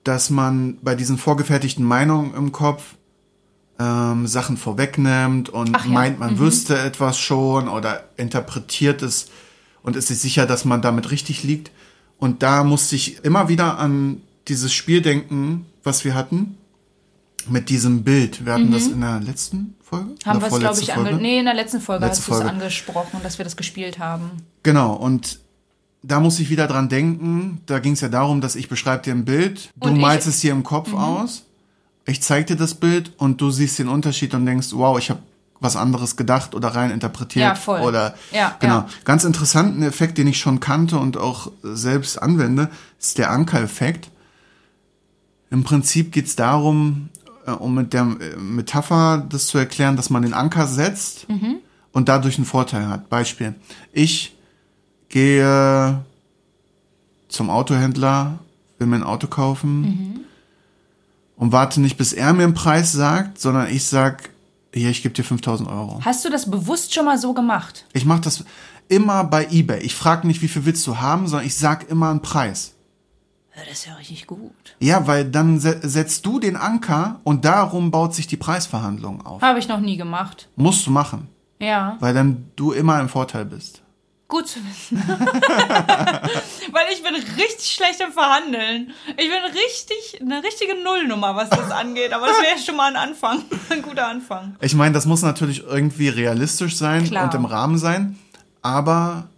dass man bei diesen vorgefertigten Meinungen im Kopf ähm, Sachen vorwegnimmt und ja. meint, man wüsste etwas schon oder interpretiert es und ist sich sicher, dass man damit richtig liegt. Und da musste ich immer wieder an dieses Spiel denken, was wir hatten, mit diesem Bild. Wir hatten das in der letzten Folge? Mhm. Haben wir es, glaube ich, ange Nee, in der letzten Folge Letzte hast du es angesprochen, dass wir das gespielt haben. Genau, und da muss ich wieder dran denken. Da ging es ja darum, dass ich beschreibe dir ein Bild, du Und Mhm. malst es dir im Kopf aus, ich zeig dir das Bild und du siehst den Unterschied und denkst, wow, ich habe was anderes gedacht oder rein interpretiert. Ja, voll. Oder Ja, genau. ja. Ganz interessanten Effekt, den ich schon kannte und auch selbst anwende, ist der Anker-Effekt. Im Prinzip geht es darum, äh, um mit der äh, Metapher das zu erklären, dass man den Anker setzt Mhm. und dadurch einen Vorteil hat. Beispiel. Ich gehe zum Autohändler, will mir ein Auto kaufen Mhm. und warte nicht, bis er mir einen Preis sagt, sondern ich sag, hier, ich gebe dir 5000 Euro. Hast du das bewusst schon mal so gemacht? Ich mache das immer bei eBay. Ich frage nicht, wie viel willst du haben, sondern ich sag immer einen Preis. Ja, Das ist ja richtig gut. Ja, weil dann se setzt du den Anker und darum baut sich die Preisverhandlung auf. Habe ich noch nie gemacht. Musst du machen, Ja. weil dann du immer im Vorteil bist. Gut zu wissen. <laughs> Weil ich bin richtig schlecht im Verhandeln. Ich bin richtig, eine richtige Nullnummer, was das angeht. Aber das wäre schon mal ein Anfang. <laughs> Ein guter Anfang. Ich meine, das muss natürlich irgendwie realistisch sein Klar. und im Rahmen sein. Aber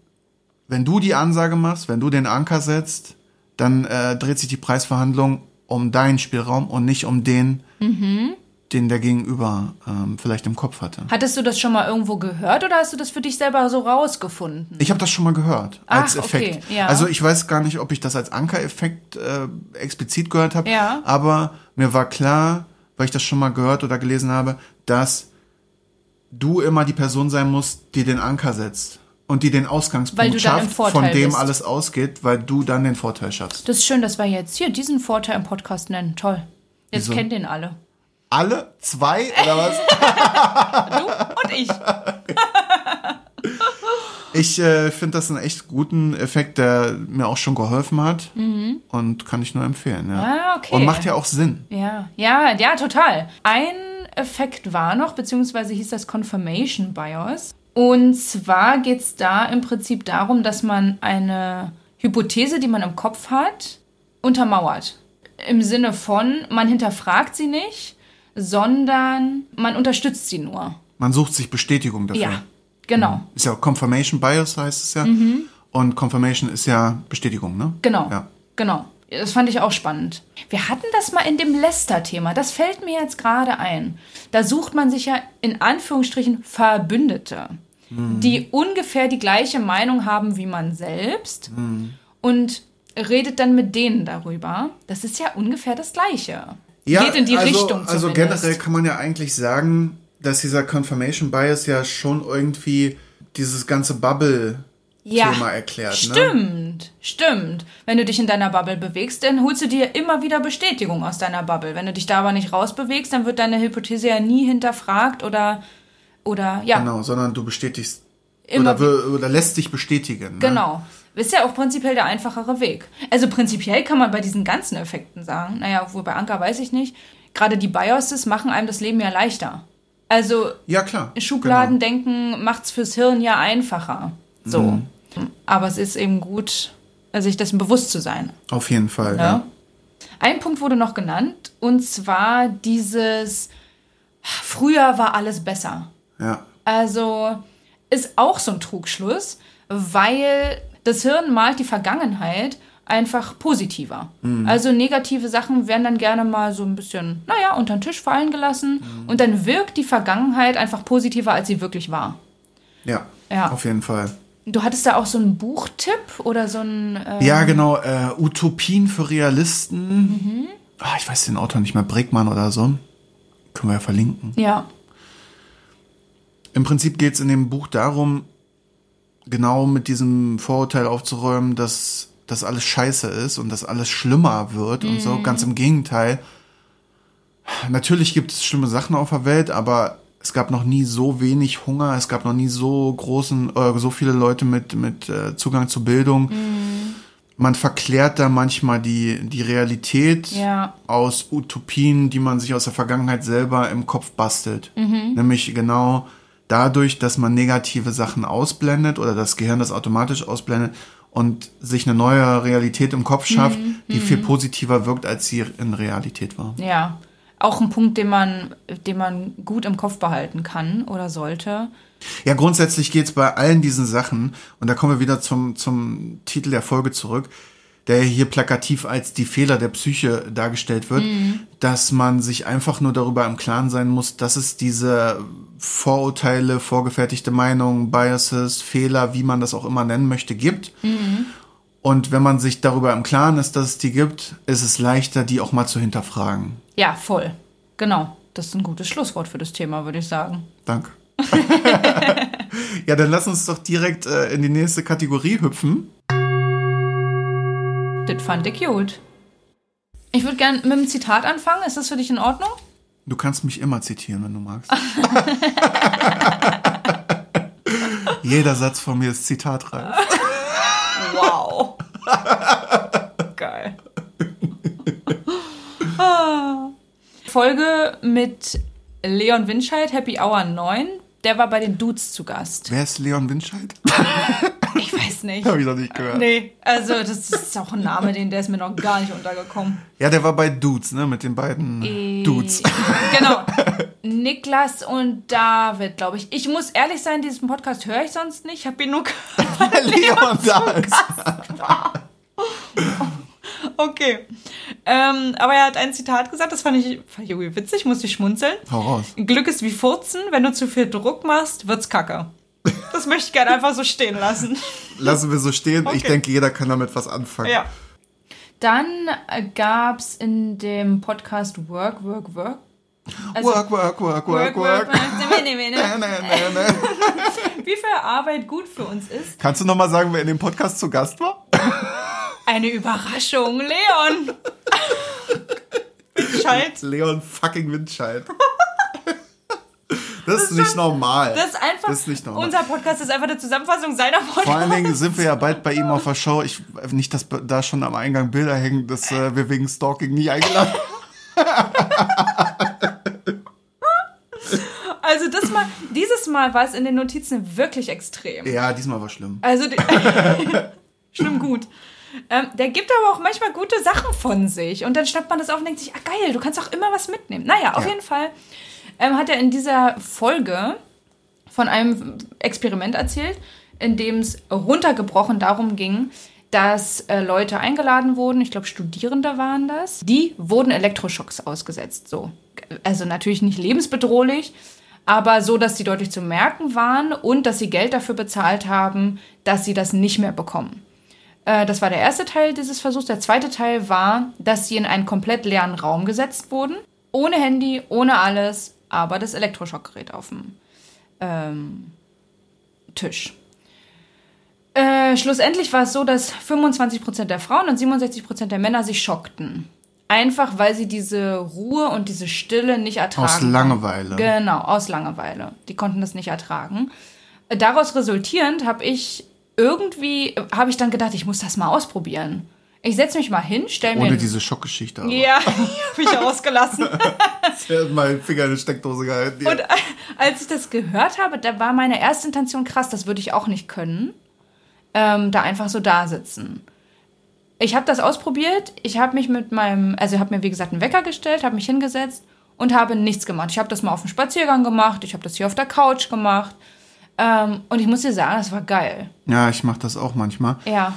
wenn du die Ansage machst, wenn du den Anker setzt, dann äh, dreht sich die Preisverhandlung um deinen Spielraum und nicht um den, Mhm. Den der Gegenüber ähm, vielleicht im Kopf hatte. Hattest du das schon mal irgendwo gehört oder hast du das für dich selber so rausgefunden? Ich habe das schon mal gehört als Ach, okay, Effekt. ja. Also ich weiß gar nicht, ob ich das als Anker-Effekt äh, explizit gehört habe, Ja. aber mir war klar, weil ich das schon mal gehört oder gelesen habe, dass du immer die Person sein musst, die den Anker setzt und die den Ausgangspunkt schafft, von dem bist. alles ausgeht, weil du dann den Vorteil schaffst. Das ist schön, dass wir jetzt hier diesen Vorteil im Podcast nennen. Toll. Jetzt Wieso? kennt den alle. Alle zwei oder was? <laughs> Du und ich. <laughs> Ich äh, finde das einen echt guten Effekt, der mir auch schon geholfen hat. Und kann ich nur empfehlen. Ja. Mhm. Ah, okay. Und macht ja auch Sinn. Ja, ja, ja, total. Ein Effekt war noch, beziehungsweise hieß das Confirmation Bias. Und zwar geht es da im Prinzip darum, dass man eine Hypothese, die man im Kopf hat, untermauert. Im Sinne von, man hinterfragt sie nicht, sondern man unterstützt sie nur. Man sucht sich Bestätigung dafür. Ja, genau. Ist ja Confirmation Bias heißt es ja. Und Confirmation ist ja Bestätigung, ne? Genau. Ja. Genau. Das fand ich auch spannend. Wir hatten das mal in dem Lester-Thema. Das fällt mir jetzt gerade ein. Da sucht man sich ja in Anführungsstrichen Verbündete, die ungefähr die gleiche Meinung haben wie man selbst und redet dann mit denen darüber. Das ist ja ungefähr das Gleiche. Geht in die also, Richtung Also zumindest. generell kann man ja eigentlich sagen, dass dieser Confirmation Bias ja schon irgendwie dieses ganze Bubble ja, Thema erklärt. Ne? Stimmt, stimmt. Wenn du dich in deiner Bubble bewegst, dann holst du dir immer wieder Bestätigung aus deiner Bubble. Wenn du dich da aber nicht rausbewegst, dann wird deine Hypothese ja nie hinterfragt oder, oder ja, Genau, sondern du bestätigst Immer oder, oder lässt dich bestätigen. Ne? Genau. Ist ja auch prinzipiell der einfachere Weg. Also prinzipiell kann man bei diesen ganzen Effekten sagen, naja, obwohl bei Anker weiß ich nicht, gerade die Biases machen einem das Leben ja leichter. Also Ja, klar. Schubladendenken macht's fürs Hirn ja einfacher. So. Mhm. Aber es ist eben gut, sich dessen bewusst zu sein. Genau. Auf jeden Fall. Ja. Ja. Ein Punkt wurde noch genannt, und zwar dieses früher war alles besser. ja. Also ist auch so ein Trugschluss, weil das Hirn malt die Vergangenheit einfach positiver. Also negative Sachen werden dann gerne mal so ein bisschen, naja, unter den Tisch fallen gelassen und dann wirkt die Vergangenheit einfach positiver, als sie wirklich war. Ja, Ja. auf jeden Fall. Du hattest da auch so einen Buchtipp oder so ein... Äh, Ja, genau. Äh, Utopien für Realisten. Mhm. Ah, ich weiß den Autor nicht mehr, Bregmann oder so. Können wir ja verlinken. ja, Im Prinzip geht es in dem Buch darum, genau mit diesem Vorurteil aufzuräumen, dass das alles scheiße ist und dass alles schlimmer wird und so. Ganz im Gegenteil. Natürlich gibt es schlimme Sachen auf der Welt, aber es gab noch nie so wenig Hunger, es gab noch nie so großen, äh, so viele Leute mit, mit äh, Zugang zu Bildung. Man verklärt da manchmal die, die Realität Ja. aus Utopien, die man sich aus der Vergangenheit selber im Kopf bastelt. Nämlich genau dadurch, dass man negative Sachen ausblendet oder das Gehirn das automatisch ausblendet und sich eine neue Realität im Kopf schafft, die viel positiver wirkt, als sie in Realität war. Ja, auch ein Punkt, den man, den man gut im Kopf behalten kann oder sollte. Ja, grundsätzlich geht's bei allen diesen Sachen, und da kommen wir wieder zum, zum Titel der Folge zurück, der hier plakativ als die Fehler der Psyche dargestellt wird, dass man sich einfach nur darüber im Klaren sein muss, dass es diese Vorurteile, vorgefertigte Meinungen, Biases, Fehler, wie man das auch immer nennen möchte, gibt. Und wenn man sich darüber im Klaren ist, dass es die gibt, ist es leichter, die auch mal zu hinterfragen. Ja, voll. Genau. Das ist ein gutes Schlusswort für das Thema, würde ich sagen. Danke. <laughs> ja, dann lass uns doch direkt äh, in die nächste Kategorie hüpfen. Das fand ich gut. Ich würde gerne mit einem Zitat anfangen. Ist das für dich in Ordnung? Du kannst mich immer zitieren, wenn du magst. <laughs> Jeder Satz von mir ist zitatreif. Wow. Geil. Ah. Folge mit Leon Winscheid, Happy Hour 9. Der war bei den Dudes zu Gast. Wer ist Leon Winscheid? <laughs> Ich weiß nicht. Hab ich noch nicht gehört. Nee, also das ist auch ein Name, den der ist mir noch gar nicht untergekommen. Ja, der war bei Dudes, ne? Mit den beiden Dudes. <laughs> Genau. <laughs> Niklas und David, glaube ich. Ich muss ehrlich sein, diesen Podcast höre ich sonst nicht. Ich habe ihn nur gehört, weil Leon da ist. Okay. Ähm, aber er hat ein Zitat gesagt, das fand ich, fand ich irgendwie witzig, musste ich schmunzeln. Hau raus. Glück ist wie Furzen, wenn du zu viel Druck machst, wird's kacke. <laughs> Das möchte ich gerne einfach so stehen lassen. Lassen wir so stehen. Ich Okay. denke, jeder kann damit was anfangen. Ja. Dann gab's in dem Podcast Work, Work, Work. Also, Work, work, work, work, work. Nee, nee, nee, nee. Nee, nee, nee, nee. Wie viel Arbeit gut für uns ist. Kannst du noch mal sagen, wer in dem Podcast zu Gast war? <laughs> Eine Überraschung, Leon. Schalt. Leon fucking Windscheid. <laughs> Das, ist nicht normal. Das ist einfach, Das ist nicht normal. unser Podcast ist einfach eine Zusammenfassung seiner Podcast. Vor allen Dingen sind wir ja bald bei ihm auf der Show. Ich, nicht, dass da schon am Eingang Bilder hängen, dass äh, wir wegen Stalking nie eingeladen <laughs> Also das mal, dieses Mal war es in den Notizen wirklich extrem. Ja, diesmal war schlimm. Also <laughs> schlimm gut. Ähm, der gibt aber auch manchmal gute Sachen von sich. Und dann schnappt man das auf und denkt sich, ah geil, du kannst auch immer was mitnehmen. Naja, auf Ja. jeden Fall ähm, hat er in dieser Folge von einem Experiment erzählt, in dem es runtergebrochen darum ging, dass äh, Leute eingeladen wurden, ich glaube Studierende waren das, die wurden Elektroschocks ausgesetzt. So. Also natürlich nicht lebensbedrohlich, aber so, dass sie deutlich zu merken waren und dass sie Geld dafür bezahlt haben, dass sie das nicht mehr bekommen. Äh, Das war der erste Teil dieses Versuchs. Der zweite Teil war, dass sie in einen komplett leeren Raum gesetzt wurden. Ohne Handy, ohne alles, aber das Elektroschockgerät auf dem ähm, Tisch. Äh, schlussendlich war es so, dass 25% der Frauen und 67% der Männer sich schockten. Einfach weil sie diese Ruhe und diese Stille nicht ertragen. Aus Langeweile. Genau, aus Langeweile. Die konnten das nicht ertragen. Äh, Daraus resultierend habe ich irgendwie, habe ich dann gedacht, ich muss das mal ausprobieren. Ich setze mich mal hin, stell mir... Ohne diese Schockgeschichte. Aber. ja, <laughs> habe ich ausgelassen. <laughs> Ich hab meinen Finger in eine Steckdose gehalten. Und als ich das gehört habe, da war meine erste Intention krass, das würde ich auch nicht können. Ähm, da einfach so da sitzen. Ich habe das ausprobiert. Ich habe mich mit meinem, also habe mir wie gesagt einen Wecker gestellt, habe mich hingesetzt und habe nichts gemacht. Ich habe das mal auf dem Spaziergang gemacht, ich habe das hier auf der Couch gemacht. Ähm, und ich muss dir sagen, das war geil. ja, ich mache das auch manchmal. Ja.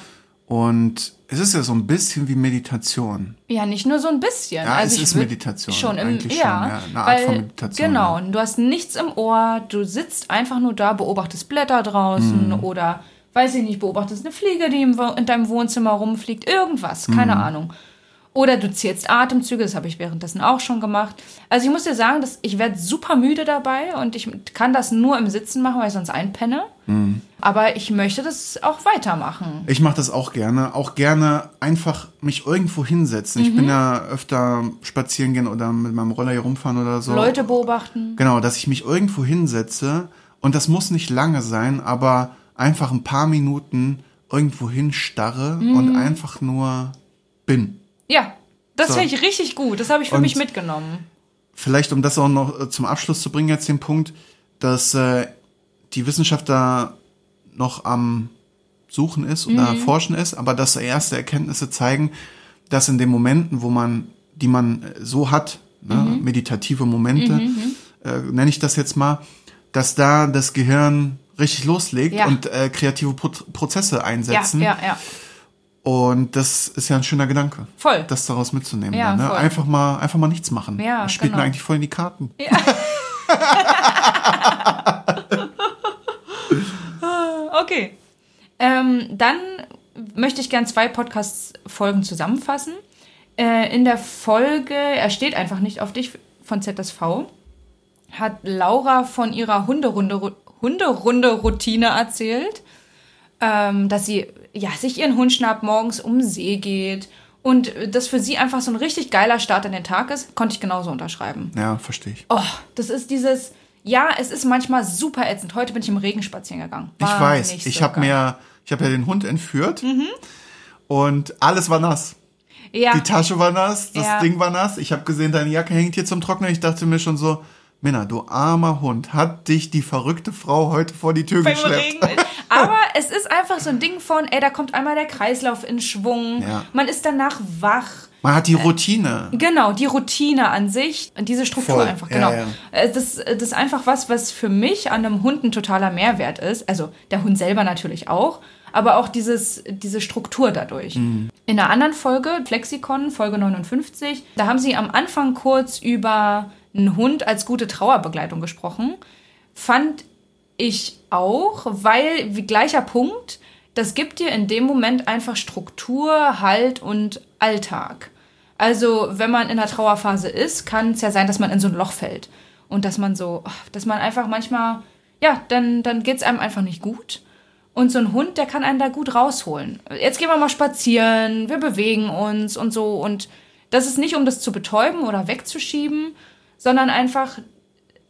Und es ist ja so ein bisschen wie Meditation. Ja, nicht nur so ein bisschen. Ja, also es ich ist Meditation, Schon im, eigentlich ja, schon, ja, eine Art von Meditation, Genau, ja. und du hast nichts im Ohr, du sitzt einfach nur da, beobachtest Blätter draußen Mhm. oder, weiß ich nicht, beobachtest eine Fliege, die in deinem Wohnzimmer rumfliegt, irgendwas, keine Mhm. Ahnung. Oder du zählst Atemzüge, das habe ich währenddessen auch schon gemacht. Also ich muss dir sagen, dass ich werde super müde dabei und ich kann das nur im Sitzen machen, weil ich sonst einpenne. Mhm. Aber ich möchte das auch weitermachen. Ich mache das auch gerne. Auch gerne einfach mich irgendwo hinsetzen. Ich Mhm. bin ja öfter spazieren gehen oder mit meinem Roller hier rumfahren oder so. Leute beobachten. Genau, dass ich mich irgendwo hinsetze und das muss nicht lange sein, aber einfach ein paar Minuten irgendwo hinstarre Mhm. und einfach nur bin. Ja, das So. finde ich richtig gut. Das habe ich für Und- mich mitgenommen. Vielleicht, um das auch noch äh, zum Abschluss zu bringen, jetzt den Punkt, dass äh, die Wissenschaft da noch am Suchen ist oder Forschen ist, aber dass erste Erkenntnisse zeigen, dass in den Momenten, wo man, die man äh, so hat, ne, meditative Momente, äh, nenne ich das jetzt mal, dass da das Gehirn richtig loslegt Ja. und äh, kreative Pro Prozesse Ja, einsetzen. ja, ja. Und das ist ja ein schöner Gedanke. Voll. Das daraus mitzunehmen. Ja, dann, ne? Einfach mal, einfach mal nichts machen. Ja, das spielt genau. mir eigentlich voll in die Karten. <laughs> <laughs> Okay. Ähm, dann möchte ich gern zwei Podcast-Folgen zusammenfassen. Äh, in der Folge Er steht einfach nicht auf dich von ZSV hat Laura von ihrer Hunderunde, Hunderunde-Routine erzählt, ähm, dass sie ja, sich ihren Hund schnappt, morgens um den See geht und das für sie einfach so ein richtig geiler Start in den Tag ist, konnte ich genauso unterschreiben. Ja, verstehe ich. Oh, das ist dieses, ja, es ist manchmal super ätzend. Heute bin ich im Regen spazieren gegangen. Ich War weiß, nicht ich so habe mir, ich habe ja den Hund entführt Mhm. und alles war nass. Ja, Die Tasche war nass, das Ja. Ding war nass. Ich habe gesehen, deine Jacke hängt hier zum Trocknen. Ich dachte mir schon so, Minna, du armer Hund, hat dich die verrückte Frau heute vor die Tür beim geschleppt. Regen. Aber es ist einfach so ein Ding von, ey, da kommt einmal der Kreislauf in Schwung. Ja. Man ist danach wach. Man hat die Routine. Genau, die Routine an sich, diese Struktur Voll, einfach, ja, genau. ja. Äh, Das, das ist einfach was, was für mich an einem Hund ein totaler Mehrwert ist. Also der Hund selber natürlich auch, aber auch dieses, diese Struktur dadurch. Mhm. In einer anderen Folge, Flexikon, Folge 59, da haben sie am Anfang kurz über einen Hund als gute Trauerbegleitung gesprochen. Fand ich auch, weil, wie gleicher Punkt, das gibt dir in dem Moment einfach Struktur, Halt und Alltag. Also, wenn man in der Trauerphase ist, kann es ja sein, dass man in so ein Loch fällt. Und dass man so, dass man einfach manchmal, ja, dann, dann geht es einem einfach nicht gut. Und so ein Hund, der kann einen da gut rausholen. Jetzt gehen wir mal spazieren, wir bewegen uns und so. Und das ist nicht, um das zu betäuben oder wegzuschieben, sondern einfach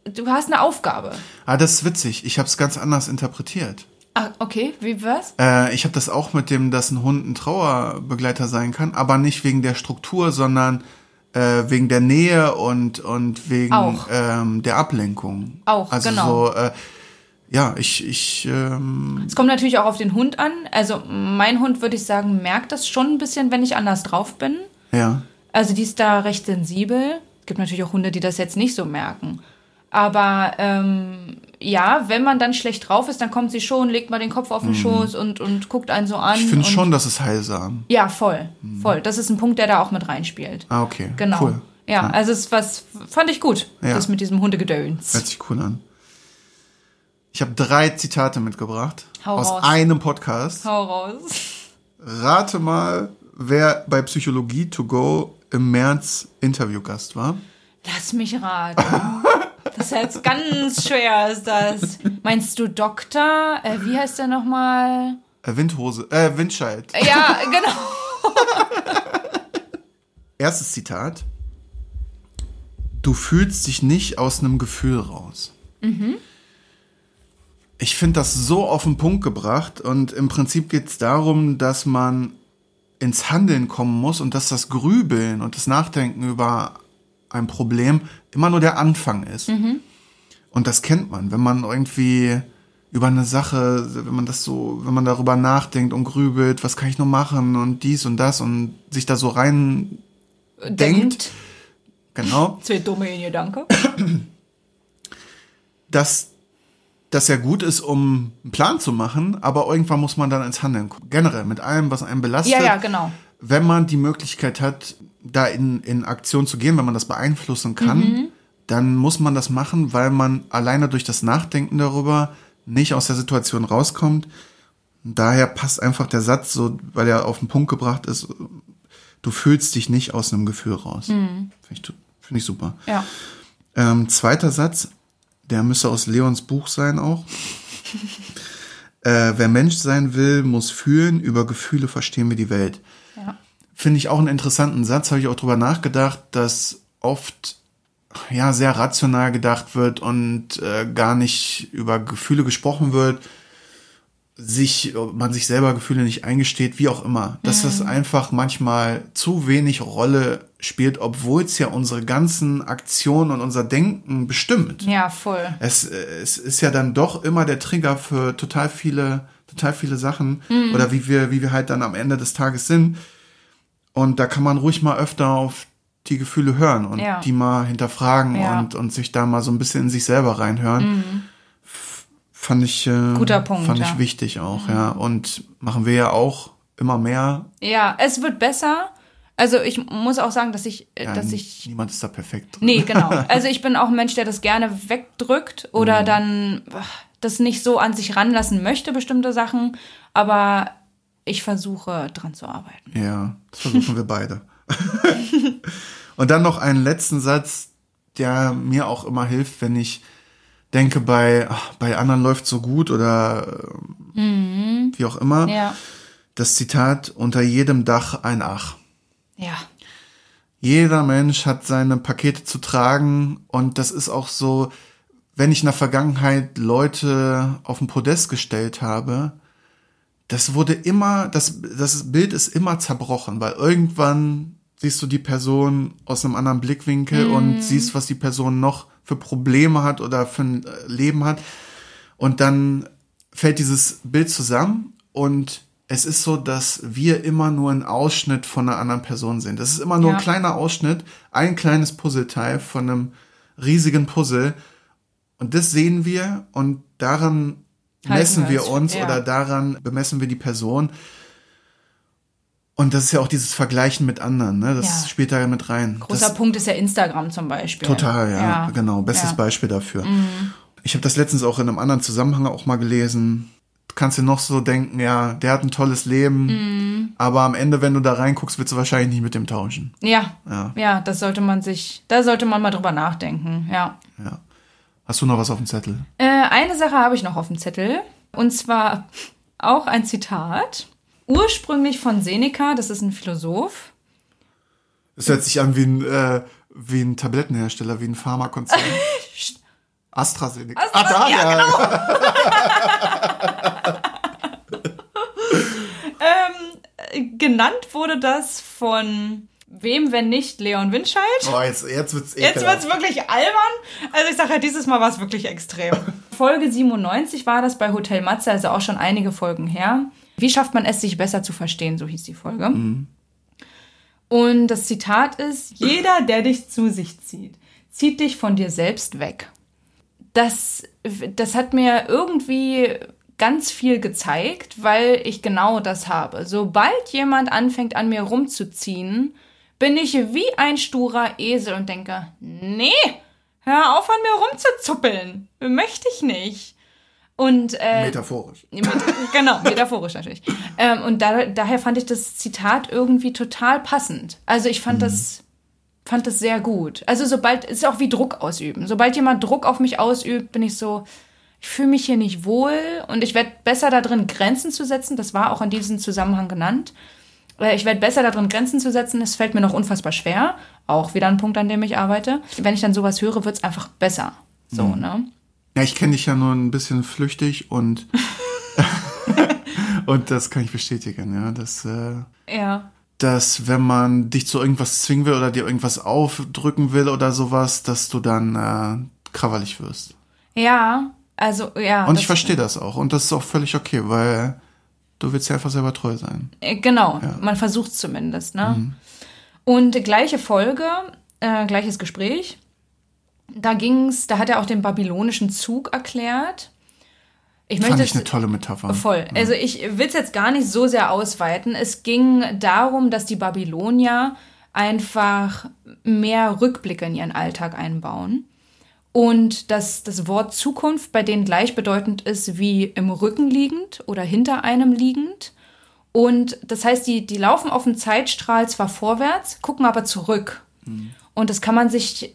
du hast eine Aufgabe. Ah, das ist witzig. Ich habe es ganz anders interpretiert. Ah, okay, wie was? Äh, ich habe das auch mit dem, dass ein Hund ein Trauerbegleiter sein kann, aber nicht wegen der Struktur, sondern äh, wegen der Nähe und, und wegen. Ähm, der Ablenkung. Auch, also genau. So, äh, ja, ich, ich ähm, Es kommt natürlich auch auf den Hund an. Also mein Hund, würde ich sagen, merkt das schon ein bisschen, wenn ich anders drauf bin. ja. Also die ist da recht sensibel. Es gibt natürlich auch Hunde, die das jetzt nicht so merken. Aber ähm, ja, wenn man dann schlecht drauf ist, dann kommt sie schon, legt mal den Kopf auf den Schoß und, und guckt einen so an. Mhm. Ich finde schon, dass es heilsam. Ja, voll, voll. Das ist ein Punkt, der da auch mit reinspielt. Ah, okay. Genau. Cool. Ja, also es was fand ich gut, Ja. das mit diesem Hundegedöns. Hört sich cool an. Ich habe drei Zitate mitgebracht Hau aus raus. einem Podcast. Hau raus. Rate mal, wer bei Psychologie to go im März Interviewgast war. Lass mich raten. Das ist jetzt ganz schwer, ist das. Meinst du Doktor? Äh, wie heißt der nochmal? Äh, Windhose, äh, Windscheid. Ja, <laughs> genau. Erstes Zitat. Du fühlst dich nicht aus einem Gefühl raus. Ich finde das so auf den Punkt gebracht und im Prinzip geht es darum, dass man ins Handeln kommen muss und dass das Grübeln und das Nachdenken über ein Problem immer nur der Anfang ist. Und das kennt man, wenn man irgendwie über eine Sache, wenn man das so, wenn man darüber nachdenkt und grübelt, was kann ich nur machen und dies und das und sich da so rein denkt, genau, <laughs> Zwei dumme Gedanke. dass das ja gut ist, um einen Plan zu machen, aber irgendwann muss man dann ins Handeln kommen. Generell mit allem, was einen belastet. Ja, ja, genau. Wenn man die Möglichkeit hat, da in, in Aktion zu gehen, wenn man das beeinflussen kann, Mhm. dann muss man das machen, weil man alleine durch das Nachdenken darüber nicht aus der Situation rauskommt. Daher passt einfach der Satz so, weil er auf den Punkt gebracht ist, du fühlst dich nicht aus einem Gefühl raus. Mhm. Finde ich, find ich super. Ja. Ähm, zweiter Satz, der müsste aus Leons Buch sein auch. <laughs> äh, wer Mensch sein will, muss fühlen, über Gefühle verstehen wir die Welt. Ja. Finde ich auch einen interessanten Satz, habe ich auch drüber nachgedacht, dass oft ja sehr rational gedacht wird und äh, gar nicht über Gefühle gesprochen wird, sich man sich selber Gefühle nicht eingesteht, wie auch immer, dass das einfach manchmal zu wenig Rolle spielt, obwohl es ja unsere ganzen Aktionen und unser Denken bestimmt. Ja, voll. Es, äh, es ist ja dann doch immer der Trigger für total viele, total viele Sachen Mhm. oder wie wir, wie wir halt dann am Ende des Tages sind. Und da kann man ruhig mal öfter auf die Gefühle hören und Ja. die mal hinterfragen Ja. Mhm. und, und sich da mal so ein bisschen in sich selber reinhören. F- Fand ich, äh, Guter Punkt, fand ich ja. Mhm. wichtig auch, ja. Und machen wir ja auch immer mehr. Ja, es wird besser. Also ich muss auch sagen, dass ich, äh, Ja, dass ich niemand ist da perfekt. drin. Nee, genau. <laughs> Also ich bin auch ein Mensch, der das gerne wegdrückt oder Mhm. dann das nicht so an sich ranlassen möchte, bestimmte Sachen. Aber ich versuche dran zu arbeiten. Ja, das versuchen wir beide. <laughs> Und dann noch einen letzten Satz, der mir auch immer hilft, wenn ich denke, bei, ach, bei anderen läuft so gut oder ähm, wie auch immer. Ja. Das Zitat, unter jedem Dach ein Ach. Ja. Jeder Mensch hat seine Pakete zu tragen und das ist auch so, wenn ich in der Vergangenheit Leute auf den Podest gestellt habe, das wurde immer, das, das Bild ist immer zerbrochen, weil irgendwann siehst du die Person aus einem anderen Blickwinkel und siehst, was die Person noch für Probleme hat oder für ein äh, Leben hat. Und dann fällt dieses Bild zusammen und es ist so, dass wir immer nur einen Ausschnitt von einer anderen Person sehen. Das ist immer nur Ja. ein kleiner Ausschnitt, ein kleines Puzzleteil von einem riesigen Puzzle. Und das sehen wir und daran Halten messen wir wir uns, ja. oder daran bemessen wir die Person. Und das ist ja auch dieses Vergleichen mit anderen, ne? Das Ja. spielt da mit rein. Großer das, Punkt ist ja Instagram zum Beispiel. Total, ja, genau. Bestes ja. Mhm. Beispiel dafür. Ich habe das letztens auch in einem anderen Zusammenhang auch mal gelesen. Kannst dir noch so denken, ja, der hat ein tolles Leben, Mhm. aber am Ende, wenn du da reinguckst, willst du wahrscheinlich nicht mit dem tauschen. Ja. Ja. ja. das sollte man sich, da sollte man mal drüber nachdenken, ja. Ja. Hast du noch was auf dem Zettel? Äh, eine Sache habe ich noch auf dem Zettel. Und zwar auch ein Zitat. Ursprünglich von Seneca, das ist ein Philosoph. Es hört sich an wie ein, äh, wie ein Tablettenhersteller, wie ein Pharmakonzern. <laughs> AstraZeneca. Astra- ah, da, ja, ja. Ähm, <laughs> äh, genannt wurde das von wem, wenn nicht Leon Winscheid? Oh, jetzt, jetzt wird's Jetzt ekelhaft. wird's wirklich albern. Also ich sage ja, dieses Mal war es wirklich extrem. <laughs> Folge 97 war das bei Hotel Matze, also auch schon einige Folgen her. Wie schafft man es, sich besser zu verstehen? So hieß die Folge. Und das Zitat ist, jeder, der dich zu sich zieht, zieht dich von dir selbst weg. Das, das hat mir irgendwie ganz viel gezeigt, weil ich genau das habe. Sobald jemand anfängt an mir rumzuziehen, bin ich wie ein sturer Esel und denke, nee, hör auf an mir rumzuzuppeln. Möchte ich nicht. Und äh, Metaphorisch. <laughs> mit, genau, metaphorisch natürlich. Ähm, und da, daher fand ich das Zitat irgendwie total passend. Also ich fand das fand das sehr gut. Also sobald es ist auch wie Druck ausüben. Sobald jemand Druck auf mich ausübt, bin ich so ich fühle mich hier nicht wohl und ich werde besser darin Grenzen zu setzen, das war auch in diesem Zusammenhang genannt. Äh, Ich werde besser darin Grenzen zu setzen, es fällt mir noch unfassbar schwer, auch wieder ein Punkt, an dem ich arbeite. Wenn ich dann sowas höre, wird es einfach besser. So, ne? Ja, ich kenne dich ja nur ein bisschen flüchtig und <laughs> <laughs> und das kann ich bestätigen, ja, dass äh, Ja. dass wenn man dich zu irgendwas zwingen will oder dir irgendwas aufdrücken will oder sowas, dass du dann äh, krawallig wirst. Ja, also ja. Und ich verstehe das auch und das ist auch völlig okay, weil du willst ja einfach selber treu sein. Äh, Genau, man versucht es zumindest, ne? Und gleiche Folge, äh, gleiches Gespräch. Da ging's, da hat er auch den babylonischen Zug erklärt. Ich Fand möchte ich eine tolle Metapher. voll. Also ich will es jetzt gar nicht so sehr ausweiten. Es ging darum, dass die Babylonier einfach mehr Rückblicke in ihren Alltag einbauen. Und dass das Wort Zukunft bei denen gleichbedeutend ist wie im Rücken liegend oder hinter einem liegend. Und das heißt, die, die laufen auf dem Zeitstrahl zwar vorwärts, gucken aber zurück. Und das kann man sich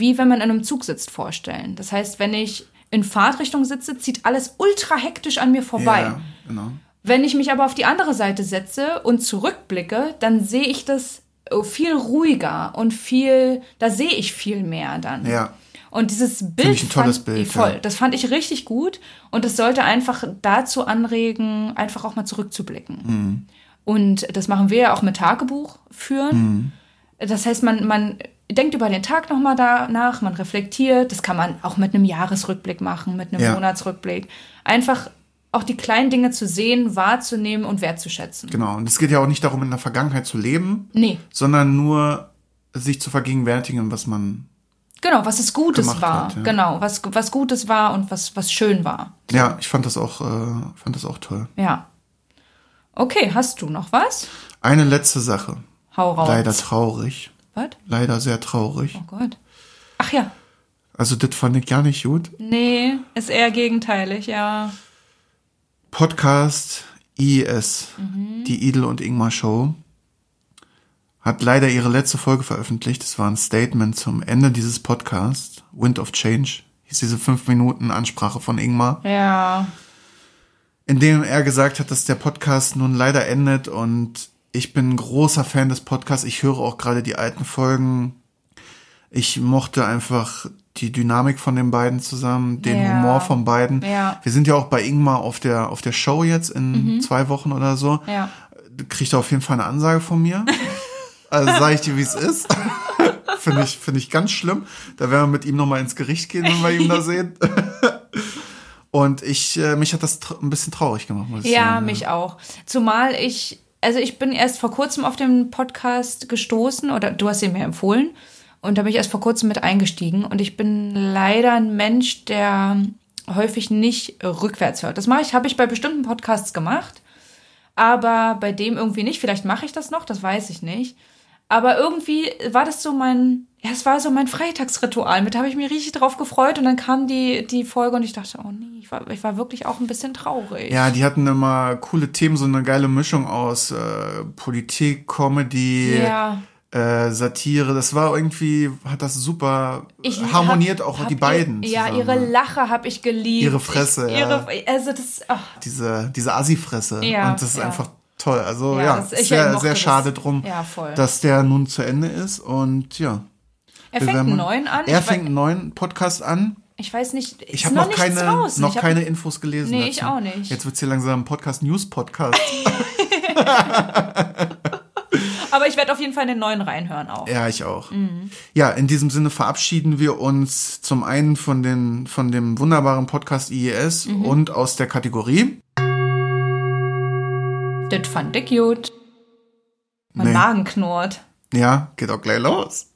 wie wenn man in einem Zug sitzt vorstellen. Das heißt, wenn ich in Fahrtrichtung sitze, zieht alles ultra hektisch an mir vorbei. Ja, genau. Wenn ich mich aber auf die andere Seite setze und zurückblicke, dann sehe ich das äh, viel ruhiger und viel, da sehe ich viel mehr dann. Ja. Und dieses Bild, ich ein tolles fand, Bild, voll, ja. das fand ich richtig gut und das sollte einfach dazu anregen, einfach auch mal zurückzublicken. Mhm. Und das machen wir ja auch mit Tagebuch führen. Mhm. Das heißt, man, man denkt über den Tag nochmal danach, man reflektiert. Das kann man auch mit einem Jahresrückblick machen, mit einem Ja. Monatsrückblick. Einfach auch die kleinen Dinge zu sehen, wahrzunehmen und wertzuschätzen. Genau. Und es geht ja auch nicht darum, in der Vergangenheit zu leben, Nee, sondern nur sich zu vergegenwärtigen, was man. Genau, was es Gutes war. hat, ja. Genau, was, was Gutes war und was, was schön war. Ja, ich fand das auch, äh, fand das auch toll. Ja. Okay, hast du noch was? Eine letzte Sache. Hau raus. Leider traurig. Was? Leider sehr traurig. Oh Gott. Ach ja. Also, das fand ich gar nicht gut. Nee, ist eher gegenteilig, ja. Podcast IES, die Idel und Ingmar Show, hat leider ihre letzte Folge veröffentlicht. Es war ein Statement zum Ende dieses Podcasts. Wind of Change hieß diese fünf Minuten Ansprache von Ingmar, Ja. in dem er gesagt hat, dass der Podcast nun leider endet und ich bin ein großer Fan des Podcasts. Ich höre auch gerade die alten Folgen. Ich mochte einfach die Dynamik von den beiden zusammen, den Ja. Humor von beiden. Ja. Wir sind ja auch bei Ingmar auf der, auf der Show jetzt in zwei Wochen oder so. Ja. Kriegt er auf jeden Fall eine Ansage von mir. <laughs> Also sage ich dir, wie es ist. <laughs> Finde ich, finde ich ganz schlimm. Da werden wir mit ihm nochmal ins Gericht gehen, wenn wir ihn da sehen. <laughs> Und ich, äh, mich hat das ein bisschen traurig gemacht, muss ich Ja, sagen. mich auch. Zumal ich, also ich bin erst vor kurzem auf den Podcast gestoßen oder du hast ihn mir empfohlen und da bin ich erst vor kurzem mit eingestiegen und ich bin leider ein Mensch, der häufig nicht rückwärts hört. Das mache ich, habe ich bei bestimmten Podcasts gemacht, aber bei dem irgendwie nicht. Vielleicht mache ich das noch, das weiß ich nicht. Aber irgendwie war das so mein, ja, es war so mein Freitagsritual. Mit habe ich mich richtig drauf gefreut und dann kam die, die Folge und ich dachte, oh nee, ich war, ich war wirklich auch ein bisschen traurig. Ja, die hatten immer coole Themen, so eine geile Mischung aus äh, Politik, Comedy, Ja. äh, Satire. Das war irgendwie, hat das super Ich harmoniert hab- auch hab die ihr- beiden. Ja, zusammen. ihre Lache habe ich geliebt. Ihre Fresse, ich, ja. ihre, Also das, ach, diese, diese Assi-Fresse. Ja, und das ist ja. einfach toll. Also Ja, ja, das- sehr, sehr das. schade drum, Ja, dass der nun zu Ende ist. Und ja. er fängt einen neuen an. Er fängt einen neuen Podcast an. Ich weiß nicht, Ich habe noch, nichts keine, draußen. noch hab- keine Infos gelesen. Nee, dazu. ich auch nicht. Jetzt wird hier langsam ein Podcast, News-Podcast. <laughs> Aber ich werde auf jeden Fall in den neuen reinhören auch. ja, ich auch. Mhm. Ja, in diesem Sinne verabschieden wir uns zum einen von, den, von dem wunderbaren Podcast IES Mhm. und aus der Kategorie. Das fand ich gut. Mein Nee. Magen knurrt. Ja, geht auch gleich los.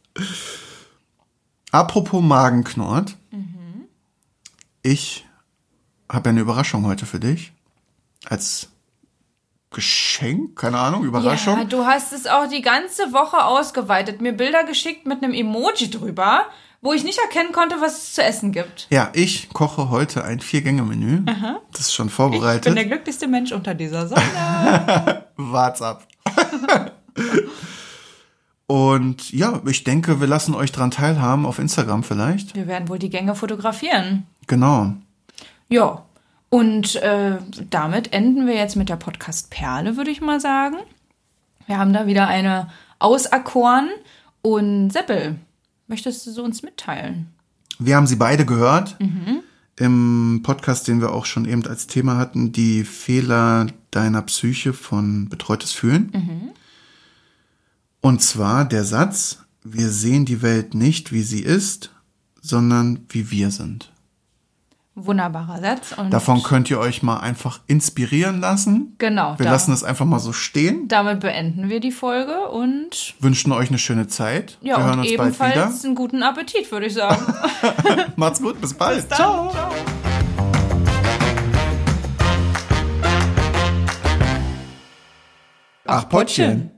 Apropos Magenknurrt. Mhm. Ich habe eine Überraschung heute für dich. Als Geschenk, keine Ahnung, Überraschung. Ja, du hast es auch die ganze Woche ausgeweitet, mir Bilder geschickt mit einem Emoji drüber, wo ich nicht erkennen konnte, was es zu essen gibt. Ja, ich koche heute ein Vier-Gänge-Menü. Das ist schon Ich bin der vorbereitet. glücklichste Mensch unter dieser Sonne. <laughs> Wart's ab. <laughs> Und ja, ich denke, wir lassen euch dran teilhaben auf Instagram vielleicht. Wir werden wohl die Gänge fotografieren. Genau. Ja. Und äh, damit enden wir jetzt mit der Podcast Perle, würde ich mal sagen. Wir haben da wieder eine auserkoren. Und Seppel, möchtest du sie uns mitteilen? Wir haben sie beide gehört. Im Podcast, den wir auch schon eben als Thema hatten, die Fehler deiner Psyche von Betreutes Fühlen. Und zwar der Satz, wir sehen die Welt nicht, wie sie ist, sondern wie wir sind. Wunderbarer Satz. Und Davon könnt ihr euch mal einfach inspirieren lassen. Genau. Wir lassen es einfach mal so stehen, Damit beenden wir die Folge und wünschen euch eine schöne Zeit. ja, wir hören und uns bald wieder. ebenfalls einen guten Appetit, würde ich sagen. <laughs> Macht's gut, bis bald. Ciao. Ach, Pottchen.